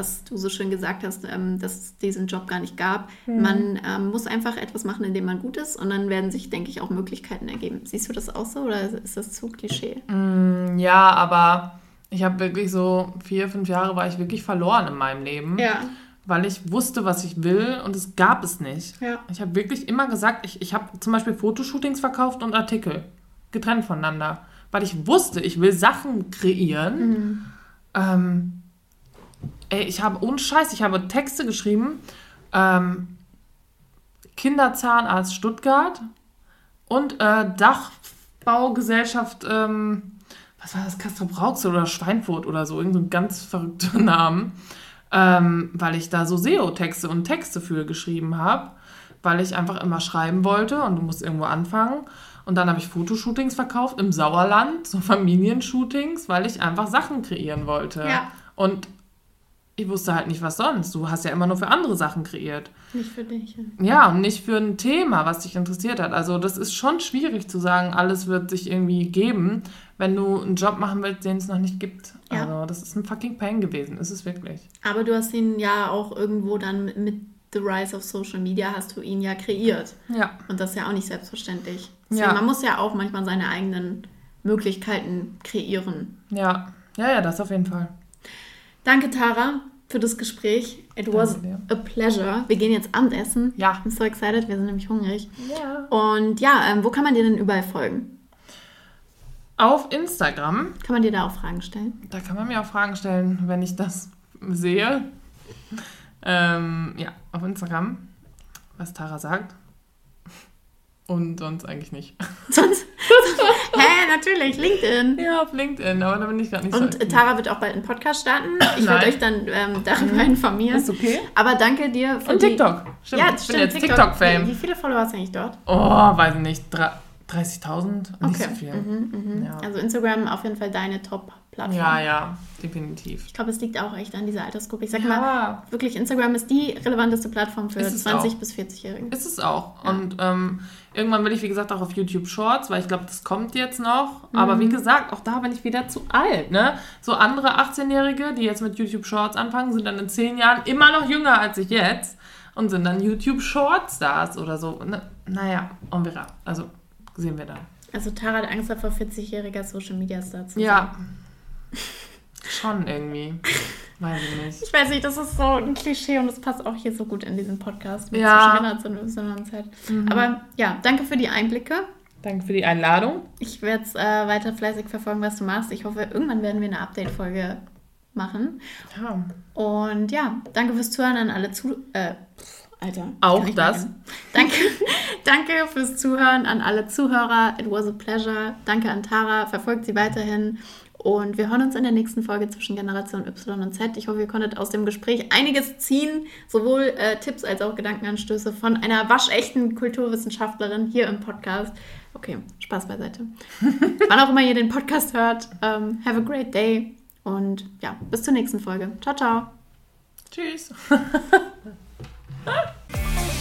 was du so schön gesagt hast, ähm, dass es diesen Job gar nicht gab. Hm. Man ähm, muss einfach etwas machen, in dem man gut ist und dann werden sich, denke ich, auch Möglichkeiten ergeben. Siehst du das auch so oder ist das zu Klischee? Hm, ja, aber ich habe wirklich so vier, fünf Jahre war ich wirklich verloren in meinem Leben. Ja. weil ich wusste, was ich will und es gab es nicht. Ja. Ich habe wirklich immer gesagt, ich, ich habe zum Beispiel Fotoshootings verkauft und Artikel getrennt voneinander, weil ich wusste, ich will Sachen kreieren. Ähm, ey, ich habe ohne Scheiß, ich habe Texte geschrieben. Ähm, Kinderzahnarzt Stuttgart und äh, Dachbaugesellschaft, ähm, was war das, Castrop Rauxel oder Schweinfurt oder so, irgendein so ein ganz verrückter *laughs* Namen, ähm, weil ich da so SEO-Texte und Texte für geschrieben habe, weil ich einfach immer schreiben wollte und du musst irgendwo anfangen. Und dann habe ich Fotoshootings verkauft im Sauerland, so *laughs* Familienshootings, weil ich einfach Sachen kreieren wollte. Ja. Und ich wusste halt nicht, was sonst. Du hast ja immer nur für andere Sachen kreiert. Nicht für dich. Ja. Ja, und nicht für ein Thema, was dich interessiert hat. Also das ist schon schwierig zu sagen, alles wird sich irgendwie geben, wenn du einen Job machen willst, den es noch nicht gibt. Ja. Also das ist ein fucking Pain gewesen, ist es wirklich. Aber du hast ihn ja auch irgendwo dann mit The Rise of Social Media hast du ihn ja kreiert. Ja. Und das ist ja auch nicht selbstverständlich. Deswegen, Ja. Man muss ja auch manchmal seine eigenen Möglichkeiten kreieren. Ja, ja, ja, das auf jeden Fall. Danke, Tara, für das Gespräch. It was a pleasure. Wir gehen jetzt Abendessen. Ja. I'm so excited. Wir sind nämlich hungrig. Ja. Und ja, ähm, wo kann man dir denn überall folgen? Auf Instagram, Kann man dir da auch Fragen stellen? da kann man mir auch Fragen stellen, wenn ich das sehe. Ähm, ja, auf Instagram, was Tara sagt. Und sonst eigentlich nicht. *laughs* Sonst. Hä, natürlich, LinkedIn. Ja, auf LinkedIn, aber da bin ich gerade nicht so. Und aktiv. Tara wird auch bald einen Podcast starten. Ich werde euch dann ähm, darüber informieren. Ist okay. Aber danke dir für Und die... TikTok. Stimmt, Ja, ich bin stimmt, jetzt Wie, wie TikTok-Fame. viele Follower hast du eigentlich dort? Oh, weiß ich nicht. Dre- 30.000? Nicht Okay. so viel. Mhm, mhm. Ja. Also Instagram auf jeden Fall deine Top-Plattform. Ja, ja, definitiv. Ich glaube, es liegt auch echt an dieser Altersgruppe. Ich sag Ja. mal, wirklich, Instagram ist die relevanteste Plattform für Ist es 20- auch. bis 40-Jährige. Ist es auch. Ja. Und ähm, irgendwann will ich, wie gesagt, auch auf YouTube Shorts, weil ich glaube, das kommt jetzt noch. Aber Mhm. wie gesagt, auch da bin ich wieder zu alt. Ne? So andere 18-Jährige, die jetzt mit YouTube Shorts anfangen, sind dann in 10 Jahren immer noch jünger als ich jetzt und sind dann YouTube Short-Stars oder so. Ne? Naja, on verra. Also sehen wir dann. Also Tara hat Angst davor, 40-jähriger Social-Media-Star zu sein. Ja. Schon irgendwie. Weiß ich nicht. Ich weiß nicht, das ist so ein Klischee und das passt auch hier so gut in diesen Podcast mit Ja. Generation Z. Aber ja, danke für die Einblicke. Danke für die Einladung. Ich werde es äh, weiter fleißig verfolgen, was du machst. Ich hoffe, irgendwann werden wir eine Update-Folge machen. Ja. Und ja, danke fürs Zuhören an alle zu... Äh, Alter. Auch das. Danke, *laughs* danke fürs Zuhören an alle Zuhörer. It was a pleasure. Danke an Tara. Verfolgt sie weiterhin. Und wir hören uns in der nächsten Folge zwischen Generation Y und Z. Ich hoffe, ihr konntet aus dem Gespräch einiges ziehen, sowohl äh, Tipps als auch Gedankenanstöße von einer waschechten Kulturwissenschaftlerin hier im Podcast. Okay, Spaß beiseite. *laughs* Wann auch immer ihr den Podcast hört, ähm, have a great day und ja, bis zur nächsten Folge. Ciao, ciao. Tschüss. *laughs*